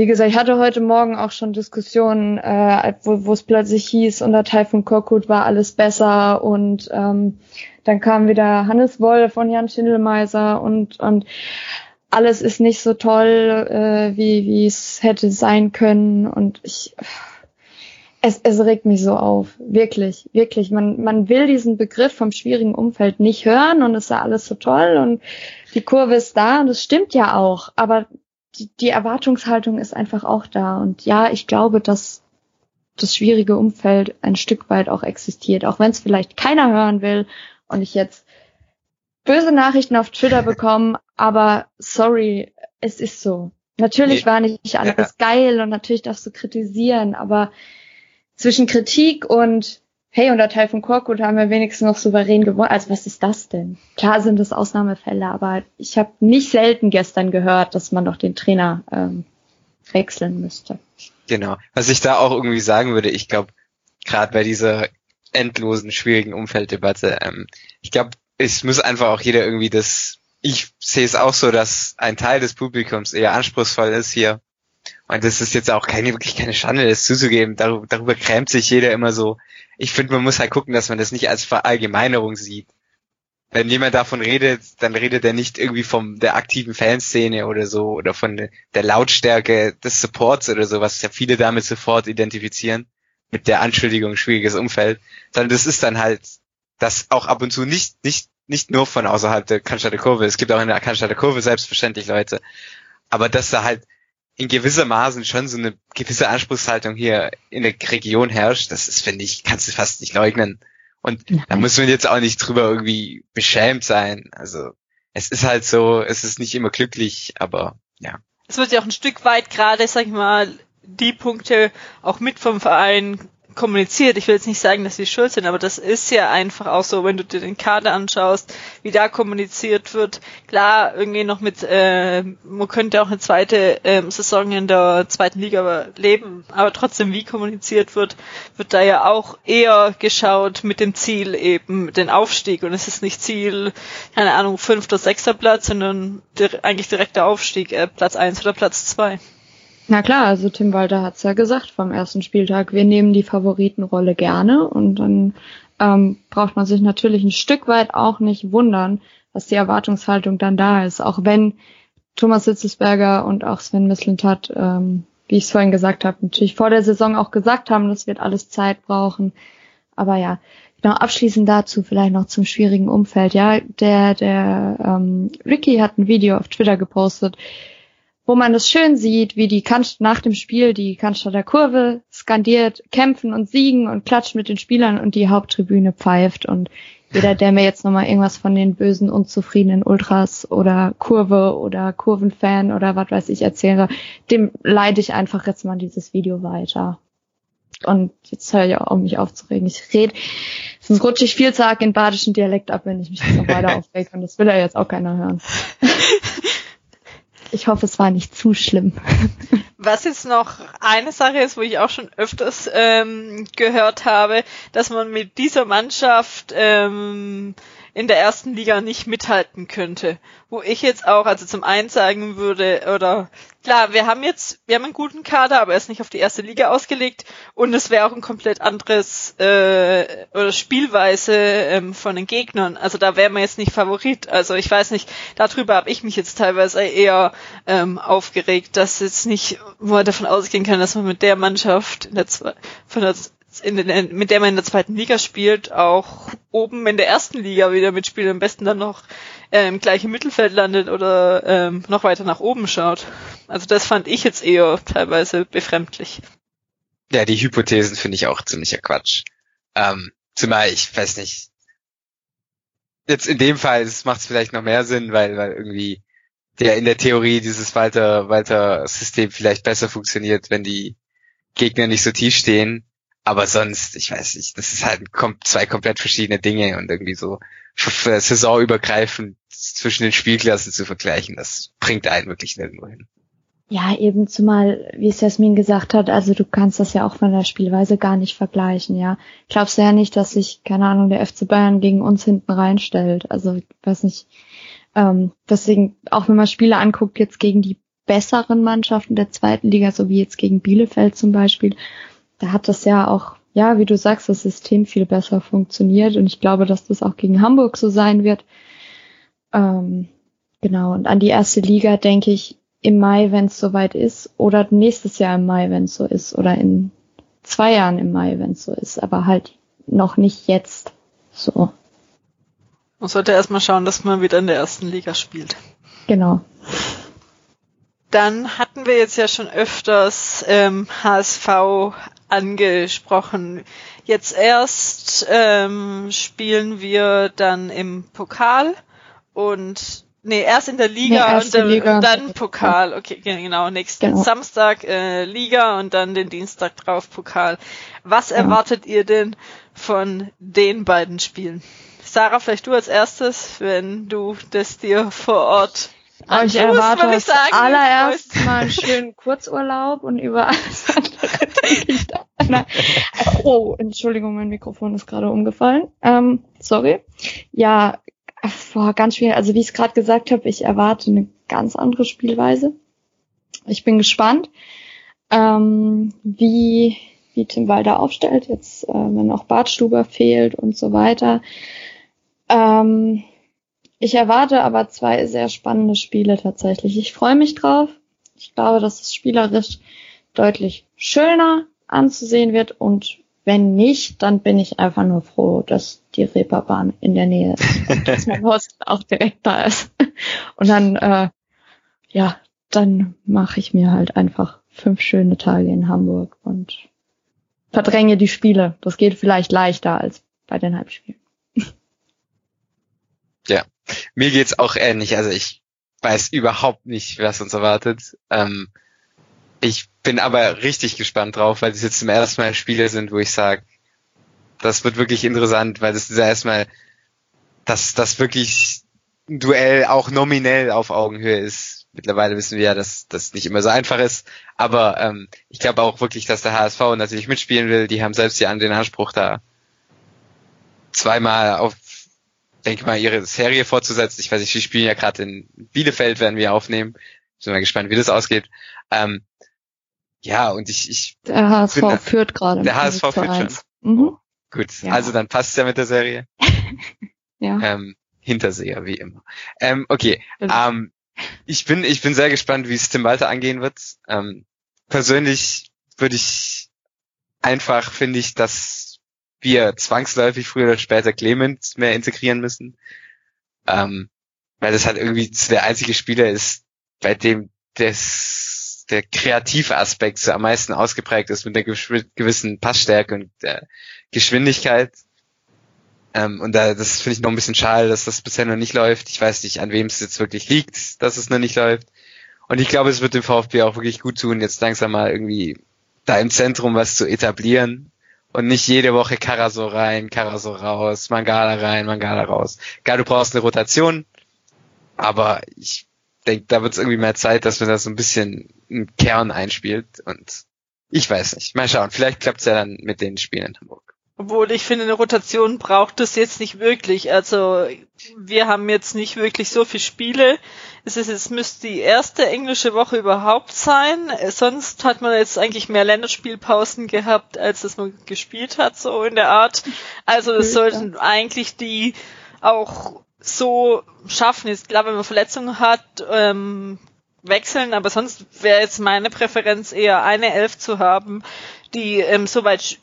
S2: wie gesagt, ich hatte heute Morgen auch schon Diskussionen, äh, wo es plötzlich hieß, unter Taifun Korkut war alles besser und ähm, dann kam wieder Hannes Woll von Jan Schindelmeiser und und alles ist nicht so toll, äh, wie wie es hätte sein können und ich es, es regt mich so auf, wirklich, wirklich. Man, man will diesen Begriff vom schwierigen Umfeld nicht hören und es ist ja alles so toll und die Kurve ist da und es stimmt ja auch, aber die, die Erwartungshaltung ist einfach auch da und ja, ich glaube, dass das schwierige Umfeld ein Stück weit auch existiert, auch wenn es vielleicht keiner hören will und ich jetzt böse Nachrichten auf Twitter bekomme, aber sorry, es ist so. Natürlich war nicht alles ja. geil und natürlich darfst du kritisieren, aber zwischen Kritik und hey, unter Teil von Korkut haben wir wenigstens noch souverän gewonnen. Also was ist das denn? Klar sind das Ausnahmefälle, aber ich habe nicht selten gestern gehört, dass man doch den Trainer ähm, wechseln müsste.
S3: Genau. Was ich da auch irgendwie sagen würde, ich glaube, gerade bei dieser endlosen, schwierigen Umfelddebatte, ähm, ich glaube, es muss einfach auch jeder irgendwie das, ich sehe es auch so, dass ein Teil des Publikums eher anspruchsvoll ist hier und das ist jetzt auch keine, wirklich keine Schande, das zuzugeben. Darüber, darüber krämt sich jeder immer so. Ich finde, man muss halt gucken, dass man das nicht als Verallgemeinerung sieht. Wenn jemand davon redet, dann redet er nicht irgendwie von der aktiven Fanszene oder so oder von der Lautstärke des Supports oder so, was ja viele damit sofort identifizieren mit der Anschuldigung schwieriges Umfeld, sondern das ist dann halt, das auch ab und zu nicht, nicht, nicht nur von außerhalb der Cannstatter Kurve, es gibt auch in der Cannstatter Kurve selbstverständlich Leute, aber dass da halt in gewisser Maßen schon so eine gewisse Anspruchshaltung hier in der Region herrscht, das ist, finde ich, kannst du fast nicht leugnen. Und da muss man jetzt auch nicht drüber irgendwie beschämt sein. Also es ist halt so, es ist nicht immer glücklich, aber ja.
S1: Es wird ja auch ein Stück weit gerade, sag ich mal, die Punkte auch mit vom Verein kommuniziert. Ich will jetzt nicht sagen, dass sie schuld sind, aber das ist ja einfach auch so, wenn du dir den Kader anschaust, wie da kommuniziert wird. Klar, irgendwie noch mit, äh, man könnte auch eine zweite äh, Saison in der zweiten Liga leben, aber trotzdem, wie kommuniziert wird, wird da ja auch eher geschaut mit dem Ziel eben den Aufstieg und es ist nicht Ziel, keine Ahnung, fünfter, sechster Platz, sondern eigentlich direkter Aufstieg, äh, Platz eins oder Platz zwei.
S2: Na klar, also Tim Walter hat's ja gesagt vom ersten Spieltag, wir nehmen die Favoritenrolle gerne und dann ähm, braucht man sich natürlich ein Stück weit auch nicht wundern, dass die Erwartungshaltung dann da ist, auch wenn Thomas Sitzesberger und auch Sven Mislintat, ähm, wie ich es vorhin gesagt habe, natürlich vor der Saison auch gesagt haben, das wird alles Zeit brauchen. Aber ja, genau, abschließend dazu vielleicht noch zum schwierigen Umfeld. Ja, der, der ähm, Ricky hat ein Video auf Twitter gepostet, wo man das schön sieht, wie die Kanst nach dem Spiel die Cannstatter Kurve skandiert, kämpfen und siegen und klatscht mit den Spielern und die Haupttribüne pfeift und jeder, der mir jetzt nochmal irgendwas von den bösen, unzufriedenen Ultras oder Kurve oder Kurvenfan oder was weiß ich erzählen soll, dem leite ich einfach jetzt mal dieses Video weiter. Und jetzt höre ich auch, um mich aufzuregen. Ich rede, sonst rutsche ich viel zu arg in badischen Dialekt ab, wenn ich mich jetzt noch weiter aufrege. Und das will ja jetzt auch keiner hören. Ich hoffe, es war nicht zu schlimm.
S1: Was jetzt noch eine Sache ist, wo ich auch schon öfters ähm, gehört habe, dass man mit dieser Mannschaft ähm, in der ersten Liga nicht mithalten könnte. Wo ich jetzt auch, also zum einen sagen würde, oder klar, wir haben jetzt, wir haben einen guten Kader, aber er ist nicht auf die erste Liga ausgelegt und es wäre auch ein komplett anderes äh, oder Spielweise ähm, von den Gegnern. Also da wäre man jetzt nicht Favorit. Also ich weiß nicht, darüber habe ich mich jetzt teilweise eher ähm, aufgeregt, dass jetzt nicht, wo man davon ausgehen kann, dass man mit der Mannschaft in der, von der in den, mit der man in der zweiten Liga spielt, auch oben in der ersten Liga wieder mitspielt, am besten dann noch ähm, gleich im Mittelfeld landet oder ähm, noch weiter nach oben schaut. Also das fand ich jetzt eher teilweise befremdlich.
S3: Ja, die Hypothesen finde ich auch ziemlicher Quatsch. Ähm, zumal ich weiß nicht. Jetzt in dem Fall macht es vielleicht noch mehr Sinn, weil, weil irgendwie der in der Theorie dieses Walter, Walter System vielleicht besser funktioniert, wenn die Gegner nicht so tief stehen. Aber sonst, ich weiß nicht, das ist halt zwei komplett verschiedene Dinge und irgendwie so saisonübergreifend zwischen den Spielklassen zu vergleichen, das bringt einen wirklich nirgendwo hin.
S2: Ja, eben zumal, wie es Jasmin gesagt hat, also du kannst das ja auch von der Spielweise gar nicht vergleichen, ja. Glaubst du ja nicht, dass sich, keine Ahnung, der FC Bayern gegen uns hinten reinstellt. Also, ich weiß nicht, ähm, deswegen, auch wenn man Spiele anguckt, jetzt gegen die besseren Mannschaften der zweiten Liga, so wie jetzt gegen Bielefeld zum Beispiel, da hat das ja auch, ja, wie du sagst, das System viel besser funktioniert und ich glaube, dass das auch gegen Hamburg so sein wird. Ähm, genau, und an die erste Liga denke ich, im Mai, wenn es soweit ist, oder nächstes Jahr im Mai, wenn es so ist, oder in zwei Jahren im Mai, wenn es so ist, aber halt noch nicht jetzt so.
S1: Man sollte erstmal schauen, dass man wieder in der ersten Liga spielt.
S2: Genau.
S1: Dann hatten wir jetzt ja schon öfters ähm, HSV angesprochen. Jetzt erst ähm, spielen wir dann im Pokal und Nee, erst in der Liga nee, und dann, Liga. dann Pokal. Okay, genau. Nächsten genau. Samstag äh, Liga und dann den Dienstag drauf Pokal. Was ja. erwartet ihr denn von den beiden Spielen? Sarah, vielleicht du als erstes, wenn du das dir vor Ort
S2: Oh, ich erwarte als sagen, allererst mal einen schönen Kurzurlaub und über alles andere denke ich da. Oh, Entschuldigung, mein Mikrofon ist gerade umgefallen. Ähm, sorry. Ja, boah, ganz schwierig. Also wie ich es gerade gesagt habe, ich erwarte eine ganz andere Spielweise. Ich bin gespannt, ähm, wie, wie Tim Walder aufstellt, jetzt äh, wenn auch Bartstuber fehlt und so weiter. Ähm, ich erwarte aber zwei sehr spannende Spiele tatsächlich. Ich freue mich drauf. Ich glaube, dass es spielerisch deutlich schöner anzusehen wird und wenn nicht, dann bin ich einfach nur froh, dass die Reeperbahn in der Nähe ist und dass mein Hostel auch direkt da ist. Und dann, äh, ja, dann mache ich mir halt einfach fünf schöne Tage in Hamburg und verdränge die Spiele. Das geht vielleicht leichter als bei den Halbspielen.
S3: Mir geht's auch ähnlich. Also ich weiß überhaupt nicht, was uns erwartet. Ähm, ich bin aber richtig gespannt drauf, weil es jetzt zum ersten Mal Spiele sind, wo ich sage, das wird wirklich interessant, weil das ist ja erstmal, dass das wirklich ein Duell auch nominell auf Augenhöhe ist. Mittlerweile wissen wir ja, dass das nicht immer so einfach ist. Aber ähm, ich glaube auch wirklich, dass der HSV natürlich mitspielen will. Die haben selbst ja den Anspruch, da zweimal auf, denke mal, ihre Serie fortzusetzen. Ich weiß nicht, sie spielen ja gerade in Bielefeld, werden wir aufnehmen. Sind mal gespannt, wie das ausgeht. Ähm, ja, und ich, ich
S2: Der HSV bin, führt gerade.
S3: Der HSV führt schon. Mhm. Oh, gut, ja. also dann passt ja mit der Serie. ja. Ähm, Hinterseher, wie immer. Ähm, okay, ähm, ich bin, ich bin sehr gespannt, wie es Tim Walter angehen wird. Ähm, persönlich würde ich einfach, finde ich, dass wir zwangsläufig früher oder später Clement mehr integrieren müssen. Ähm, weil das halt irgendwie der einzige Spieler ist, bei dem das der kreative Aspekt so am meisten ausgeprägt ist mit einer gewissen Passstärke und der Geschwindigkeit. Ähm, und da, das finde ich noch ein bisschen schade, dass das bisher noch nicht läuft. Ich weiß nicht, an wem es jetzt wirklich liegt, dass es noch nicht läuft. Und ich glaube, es wird dem VfB auch wirklich gut tun, jetzt langsam mal irgendwie da im Zentrum was zu etablieren und nicht jede Woche Karaso rein, Karaso raus, Mangala rein, Mangala raus. Klar, du brauchst eine Rotation, aber ich denke, da wird es irgendwie mehr Zeit, dass man da so ein bisschen einen Kern einspielt und ich weiß nicht. Mal schauen. Vielleicht klappt es ja dann mit den Spielen in Hamburg.
S1: Obwohl ich finde, eine Rotation braucht es jetzt nicht wirklich. Also wir haben jetzt nicht wirklich so viele Spiele. Es ist jetzt müsste die erste englische Woche überhaupt sein. Sonst hat man jetzt eigentlich mehr Länderspielpausen gehabt, als dass man gespielt hat, so in der Art. Also es sollten eigentlich die auch so schaffen. Ist klar, wenn man Verletzungen hat, ähm, wechseln, aber sonst wäre jetzt meine Präferenz eher eine Elf zu haben, die ähm, soweit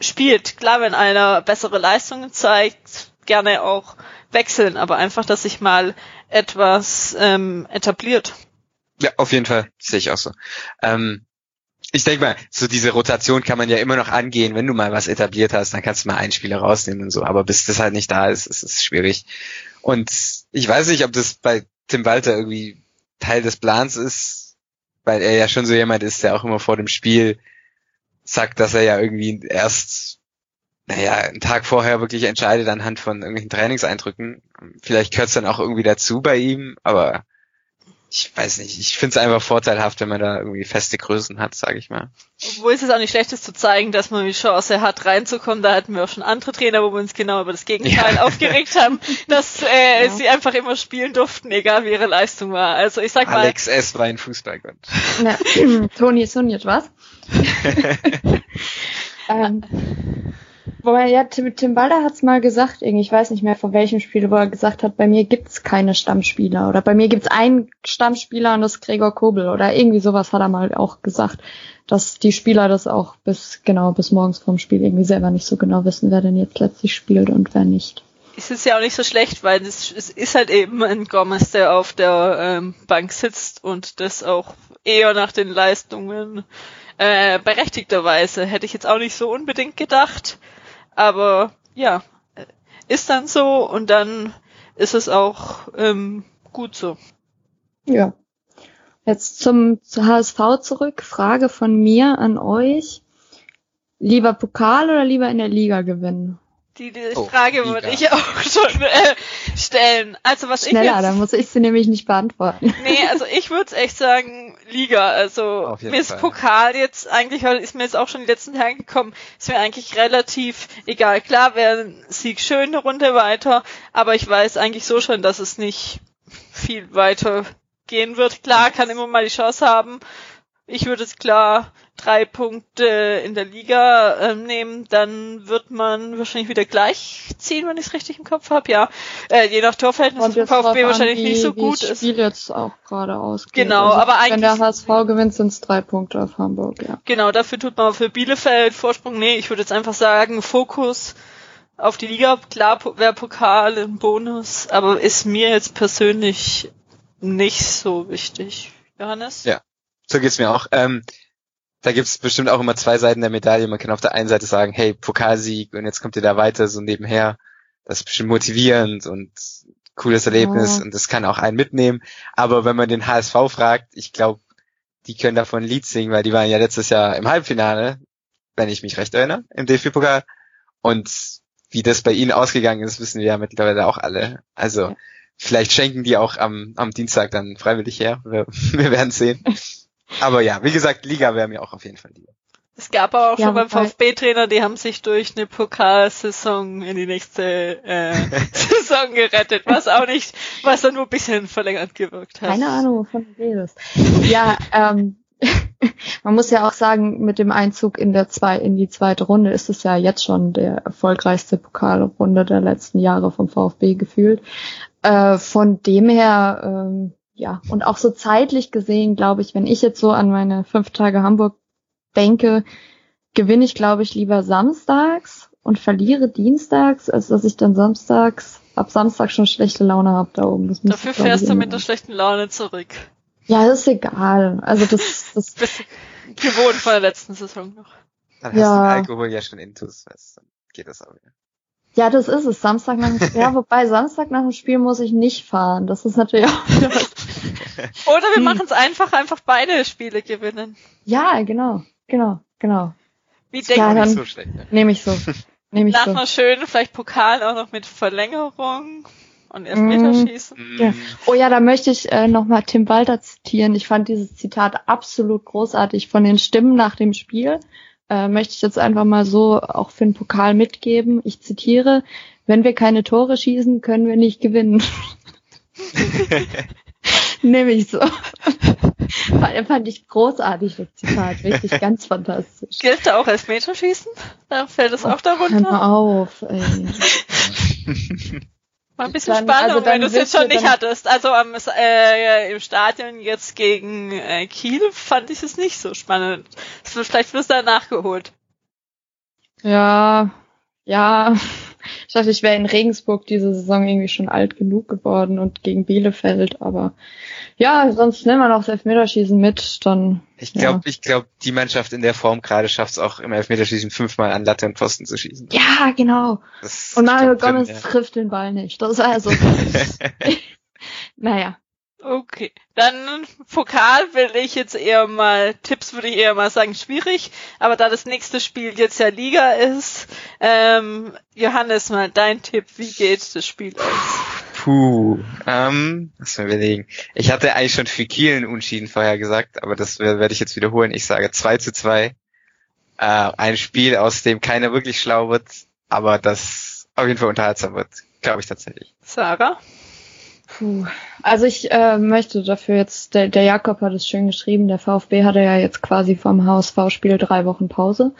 S1: spielt. Klar, wenn einer bessere Leistungen zeigt, gerne auch wechseln, aber einfach, dass sich mal etwas ähm, etabliert.
S3: Ja, auf jeden Fall, sehe ich auch so. Ähm, ich denke mal, so diese Rotation kann man ja immer noch angehen, wenn du mal was etabliert hast, dann kannst du mal einen Spieler rausnehmen und so, aber bis das halt nicht da ist, ist es schwierig. Und ich weiß nicht, ob das bei Tim Walter irgendwie Teil des Plans ist, weil er ja schon so jemand ist, der auch immer vor dem Spiel sagt, dass er ja irgendwie erst, naja, einen Tag vorher wirklich entscheidet anhand von irgendwelchen Trainingseindrücken. Vielleicht gehört es dann auch irgendwie dazu bei ihm, aber ich weiß nicht, ich finde es einfach vorteilhaft, wenn man da irgendwie feste Größen hat, sage ich mal.
S1: Obwohl es ist auch nicht schlecht ist zu zeigen, dass man die Chance hat, reinzukommen. Da hatten wir auch schon andere Trainer, wo wir uns genau über das Gegenteil ja. aufgeregt haben, dass äh, ja. sie einfach immer spielen durften, egal wie ihre Leistung war. Also ich sag
S3: mal. Alex S. war ein Fußballgott.
S2: Toni Sunjet, was? ähm, Wobei, ja, Tim, Tim Balder hat's mal gesagt, irgendwie, ich weiß nicht mehr von welchem Spiel, wo er gesagt hat, bei mir gibt's keine Stammspieler oder bei mir gibt's einen Stammspieler und das ist Gregor Kobel oder irgendwie sowas hat er mal auch gesagt, dass die Spieler das auch bis, genau, bis morgens vorm Spiel irgendwie selber nicht so genau wissen, wer denn jetzt letztlich spielt und wer nicht.
S1: Es ist ja auch nicht so schlecht, weil es, es ist halt eben ein Gomez, der auf der ähm, Bank sitzt und das auch eher nach den Leistungen äh, berechtigterweise hätte ich jetzt auch nicht so unbedingt gedacht. Aber ja, ist dann so und dann ist es auch ähm, gut so.
S2: Ja. Jetzt zum, zu HSV zurück. Frage von mir an euch. Lieber Pokal oder lieber in der Liga gewinnen?
S1: Die, die oh, Frage würde ich auch schon äh, stellen. Also was
S2: Schneller,
S1: ich jetzt,
S2: dann muss ich sie nämlich nicht beantworten.
S1: Nee, also ich würde echt sagen Liga. Also mir ist Pokal jetzt eigentlich, ist mir jetzt auch schon die letzten Tage gekommen, ist mir eigentlich relativ egal. Klar wäre ein Sieg schön eine Runde weiter, aber ich weiß eigentlich so schon, dass es nicht viel weiter gehen wird. Klar, kann immer mal die Chance haben, ich würde es klar drei Punkte in der Liga äh, nehmen, dann wird man wahrscheinlich wieder gleich ziehen, wenn ich es richtig im Kopf habe. Ja, äh, je nach Torverhältnis
S2: vom VfB wahrscheinlich wie, nicht so gut ist. Spiel jetzt auch gerade ausgeht.
S1: Genau, also, aber eigentlich
S2: wenn der HSV gewinnt, sind es drei Punkte auf Hamburg. Ja.
S1: Genau, dafür tut man für Bielefeld Vorsprung. Nee, ich würde jetzt einfach sagen Fokus auf die Liga. Klar, wäre Pokal im Bonus, aber ist mir jetzt persönlich nicht so wichtig. Johannes?
S3: Ja, so geht's mir auch. Ähm, da gibt's bestimmt auch immer zwei Seiten der Medaille. Man kann auf der einen Seite sagen, hey, Pokalsieg und jetzt kommt ihr da weiter so nebenher. Das ist bestimmt motivierend und cooles Erlebnis oh. und das kann auch einen mitnehmen. Aber wenn man den HSV fragt, ich glaube, die können davon ein Lied singen, weil die waren ja letztes Jahr im Halbfinale, wenn ich mich recht erinnere, im DFB-Pokal. Und wie das bei ihnen ausgegangen ist, wissen wir ja mittlerweile auch alle. Also vielleicht schenken die auch am, am Dienstag dann freiwillig her. Wir, wir werden sehen. Aber ja, wie gesagt, Liga wäre mir auch auf jeden Fall lieber.
S1: Es gab aber auch ja, schon beim VfB-Trainer, die haben sich durch eine Pokalsaison in die nächste äh, Saison gerettet, was auch nicht, was dann nur ein bisschen verlängert gewirkt hat.
S2: Keine Ahnung, wovon du redest. Ja, ähm, man muss ja auch sagen, mit dem Einzug in der zwei, in die zweite Runde ist es ja jetzt schon der erfolgreichste Pokalrunde der letzten Jahre vom VfB gefühlt. Äh, von dem her, ähm, ja, und auch so zeitlich gesehen, glaube ich, wenn ich jetzt so an meine fünf Tage Hamburg denke, gewinne ich, glaube ich, lieber samstags und verliere dienstags, als dass ich dann samstags, ab Samstag schon schlechte Laune habe da oben.
S1: Das Dafür fährst du mit der schlechten Laune zurück.
S2: Ja, das ist egal. Also das, das
S1: Bist gewohnt von der letzten Saison noch.
S3: Dann hast ja. du Alkohol ja schon intus, dann geht das auch wieder.
S2: Ja, das ist es. Samstag nach dem Spiel. Ja, wobei Samstag nach dem Spiel muss ich nicht fahren. Das ist natürlich auch wieder was.
S1: Oder wir hm. machen es einfach, einfach beide Spiele gewinnen.
S2: Ja, genau, genau, genau.
S1: Wie denken
S2: ja, dann so schlecht, ne? Nehme ich so. Nehme ich
S1: nach
S2: so.
S1: einer schönen, vielleicht Pokal auch noch mit Verlängerung und Elfmeterschießen.
S2: Mm, ja. Oh ja, da möchte ich äh, nochmal Tim Walter zitieren. Ich fand dieses Zitat absolut großartig von den Stimmen nach dem Spiel äh, möchte ich jetzt einfach mal so auch für den Pokal mitgeben. Ich zitiere, wenn wir keine Tore schießen, können wir nicht gewinnen. Nehme ich so. fand ich großartig, das Zitat. Wirklich ganz fantastisch.
S1: Gilt da auch als Meterschießen? Da fällt es auch darunter?
S2: Hör mal auf, ey.
S1: War ein bisschen dann, Spannung, also wenn du es jetzt schon nicht hattest. Also am, äh, im Stadion jetzt gegen äh, Kiel fand ich es nicht so spannend. Vielleicht wirst du da nachgeholt.
S2: Ja, ja. Ich dachte, ich wäre in Regensburg diese Saison irgendwie schon alt genug geworden und gegen Bielefeld, aber ja, sonst nehmen wir noch das Elfmeterschießen mit, dann.
S3: Ich glaube, ja. ich glaube, die Mannschaft in der Form gerade schafft es auch im Elfmeterschießen fünfmal an Latte und Pfosten zu schießen.
S2: Ja, genau. Das und Mario Gomez ja. trifft den Ball nicht. Das ist also. naja.
S1: Okay, dann Pokal will ich jetzt eher mal, Tipps würde ich eher mal sagen, schwierig, aber da das nächste Spiel jetzt ja Liga ist, ähm, Johannes, mal dein Tipp, wie geht das Spiel aus?
S3: Puh, ähm, lass mal überlegen. Ich hatte eigentlich schon für Kiel einen Unschieden vorher gesagt, aber das werde ich jetzt wiederholen. Ich sage 2 zu 2. Äh, ein Spiel, aus dem keiner wirklich schlau wird, aber das auf jeden Fall unterhaltsam wird, glaube ich tatsächlich.
S1: Sarah?
S2: Puh. Also ich äh, möchte dafür jetzt, der, der Jakob hat es schön geschrieben, der VfB hatte ja jetzt quasi vom HSV-Spiel drei Wochen Pause.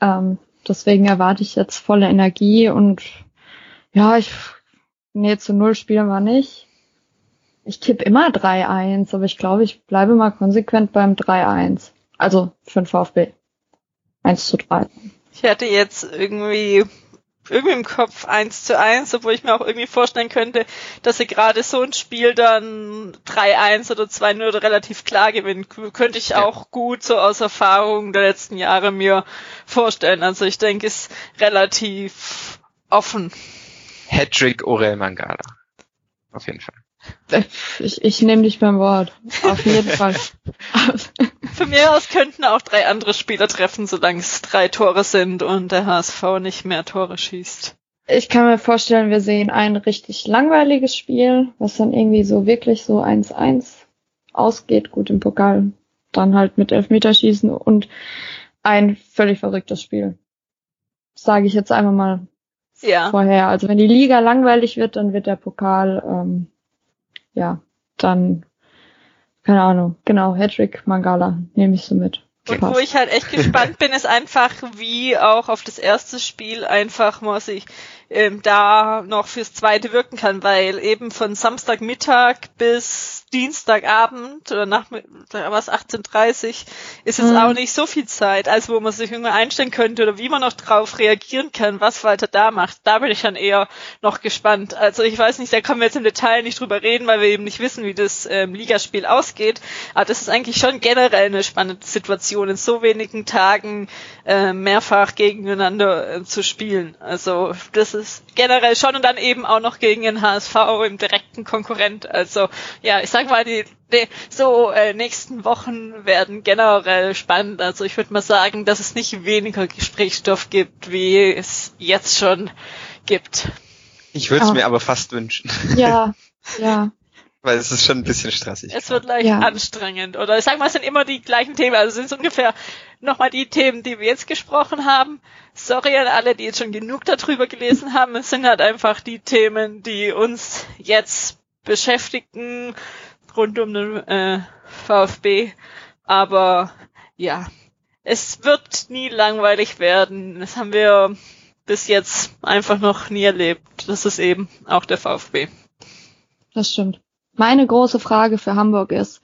S2: Ähm, deswegen erwarte ich jetzt volle Energie und ja, ich, nee, zu Null spielen wir nicht. Ich tippe immer 3-1, aber ich glaube, ich bleibe mal konsequent beim 3-1. Also für den VfB. 1 zu 3.
S1: Ich hatte jetzt irgendwie irgendwie im Kopf eins zu eins, obwohl ich mir auch irgendwie vorstellen könnte, dass sie gerade so ein Spiel dann 3-1 oder 2-0 relativ klar gewinnen. Könnte ich ja. auch gut so aus Erfahrung der letzten Jahre mir vorstellen. Also ich denke, es ist relativ offen.
S3: Hedrick Orel Mangala. Auf jeden Fall.
S2: Ich, ich nehme dich beim Wort. Auf jeden Fall.
S1: Von mir aus könnten auch drei andere Spieler treffen, solange es drei Tore sind und der HSV nicht mehr Tore schießt.
S2: Ich kann mir vorstellen, wir sehen ein richtig langweiliges Spiel, was dann irgendwie so wirklich so 1-1 ausgeht, gut im Pokal, dann halt mit Elfmeterschießen und ein völlig verrücktes Spiel. Sage ich jetzt einfach mal ja. vorher. Also wenn die Liga langweilig wird, dann wird der Pokal ähm, ja, dann, keine Ahnung, genau, Hedrick Mangala nehme ich so mit.
S1: Und wo ich halt echt gespannt bin, ist einfach, wie auch auf das erste Spiel einfach muss ich ähm, da noch fürs zweite wirken kann, weil eben von Samstagmittag bis Dienstagabend oder nach was 18.30 ist jetzt mhm. auch nicht so viel Zeit, als wo man sich irgendwie einstellen könnte oder wie man noch drauf reagieren kann, was Walter da macht. Da bin ich dann eher noch gespannt. Also ich weiß nicht, da können wir jetzt im Detail nicht drüber reden, weil wir eben nicht wissen, wie das ähm, Ligaspiel ausgeht. Aber das ist eigentlich schon generell eine spannende Situation, in so wenigen Tagen äh, mehrfach gegeneinander äh, zu spielen. Also das ist generell schon und dann eben auch noch gegen den HSV im direkten Konkurrent. Also ja, ich sag mal, die, die so äh, nächsten Wochen werden generell spannend. Also ich würde mal sagen, dass es nicht weniger Gesprächsstoff gibt, wie es jetzt schon gibt.
S3: Ich würde es oh. mir aber fast wünschen.
S2: Ja, ja.
S3: Weil es ist schon ein bisschen stressig.
S1: Es wird leicht ja. anstrengend. Oder ich sag mal, es sind immer die gleichen Themen. Also es sind ungefähr nochmal die Themen, die wir jetzt gesprochen haben. Sorry an alle, die jetzt schon genug darüber gelesen haben. Es sind halt einfach die Themen, die uns jetzt beschäftigen rund um den äh, VfB. Aber ja, es wird nie langweilig werden. Das haben wir bis jetzt einfach noch nie erlebt. Das ist eben auch der VfB.
S2: Das stimmt. Meine große Frage für Hamburg ist,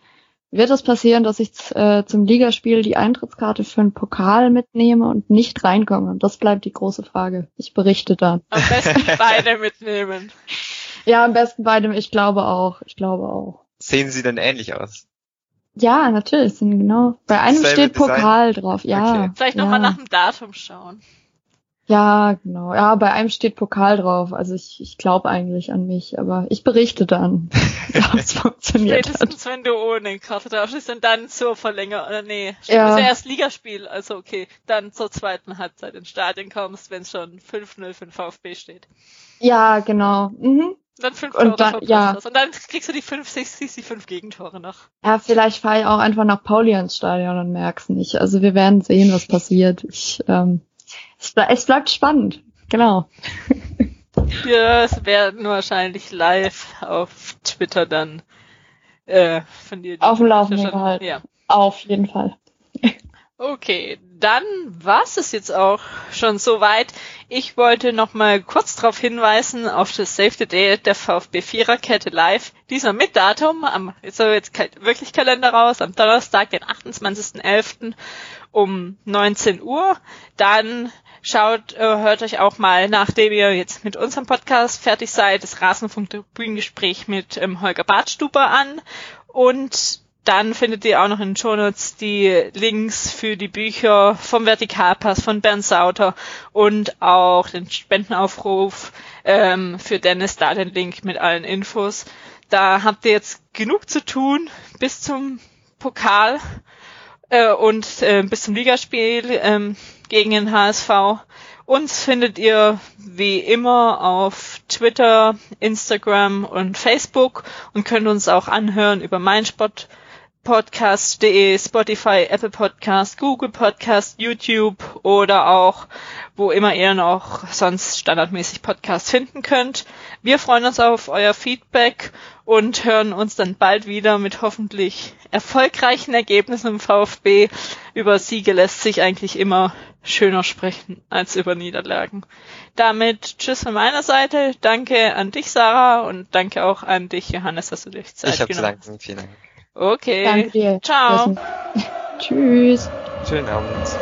S2: wird es passieren, dass ich äh, zum Ligaspiel die Eintrittskarte für einen Pokal mitnehme und nicht reinkomme? Das bleibt die große Frage. Ich berichte dann.
S1: Am besten beide mitnehmen.
S2: Ja, am besten beide. Ich glaube auch. Ich glaube auch.
S3: Sehen sie denn ähnlich aus?
S2: Ja, natürlich. Sind genau. Bei einem Selbe steht Pokal Design? drauf. Ja. Okay.
S1: Vielleicht nochmal ja. nach dem Datum schauen.
S2: Ja, genau. Ja, bei einem steht Pokal drauf. Also ich, ich glaube eigentlich an mich, aber ich berichte dann,
S1: ob es funktioniert Spätestens, hat. wenn du ohne Karte drauf stehst und dann zur Verlängerung, oder nee, ja. also erst Ligaspiel, also okay, dann zur zweiten Halbzeit ins Stadion kommst, wenn es schon 5-0 für den VfB steht.
S2: Ja, genau. Mhm.
S1: Dann fünf Tore und dann, ja. Und dann kriegst du die fünf, siehst die fünf Gegentore noch.
S2: Ja, vielleicht fahre ich auch einfach nach Pauli ins Stadion und merk's nicht. Also wir werden sehen, was passiert. Ich, ähm, es, ble es bleibt spannend. Genau.
S1: Wir werden wahrscheinlich live auf Twitter dann äh, von dir.
S2: Auf dem Laufenden gehalten. Ja. Auf jeden Fall.
S1: Okay, dann war's es jetzt auch schon soweit. Ich wollte noch mal kurz darauf hinweisen auf das Save the Day der VfB Viererkette live. Diesmal mit Datum, am, ist aber jetzt wirklich Kalender raus, am Donnerstag, den 28.11. um 19 Uhr. Dann schaut, äh, hört euch auch mal, nachdem ihr jetzt mit unserem Podcast fertig seid, das Rasenfunk-Bühnengespräch mit ähm, Holger Bartstuber an und dann findet ihr auch noch in den Shownotes die Links für die Bücher vom Vertikalpass von Bernd Sauter und auch den Spendenaufruf ähm, für Dennis, da den Link mit allen Infos. da habt ihr jetzt genug zu tun bis zum Pokal äh, und äh, bis zum Ligaspiel ähm, gegen den HSV. Uns findet ihr wie immer auf Twitter, Instagram und Facebook und könnt uns auch anhören über meinsport podcast.de, Spotify, Apple Podcast, Google Podcast, YouTube oder auch wo immer ihr noch sonst standardmäßig Podcast finden könnt. Wir freuen uns auf euer Feedback und hören uns dann bald wieder mit hoffentlich erfolgreichen Ergebnissen im VfB. Über Siege lässt sich eigentlich immer schöner sprechen als über Niederlagen. Damit tschüss von meiner Seite. Danke an dich, Sarah, und danke auch an dich, Johannes, dass du dich Zeit
S3: ich hab
S1: genommen
S3: zu danken. Vielen Dank.
S1: Okay.
S2: Danke dir.
S1: Ciao.
S2: Tschüss.
S3: Schönen Abend.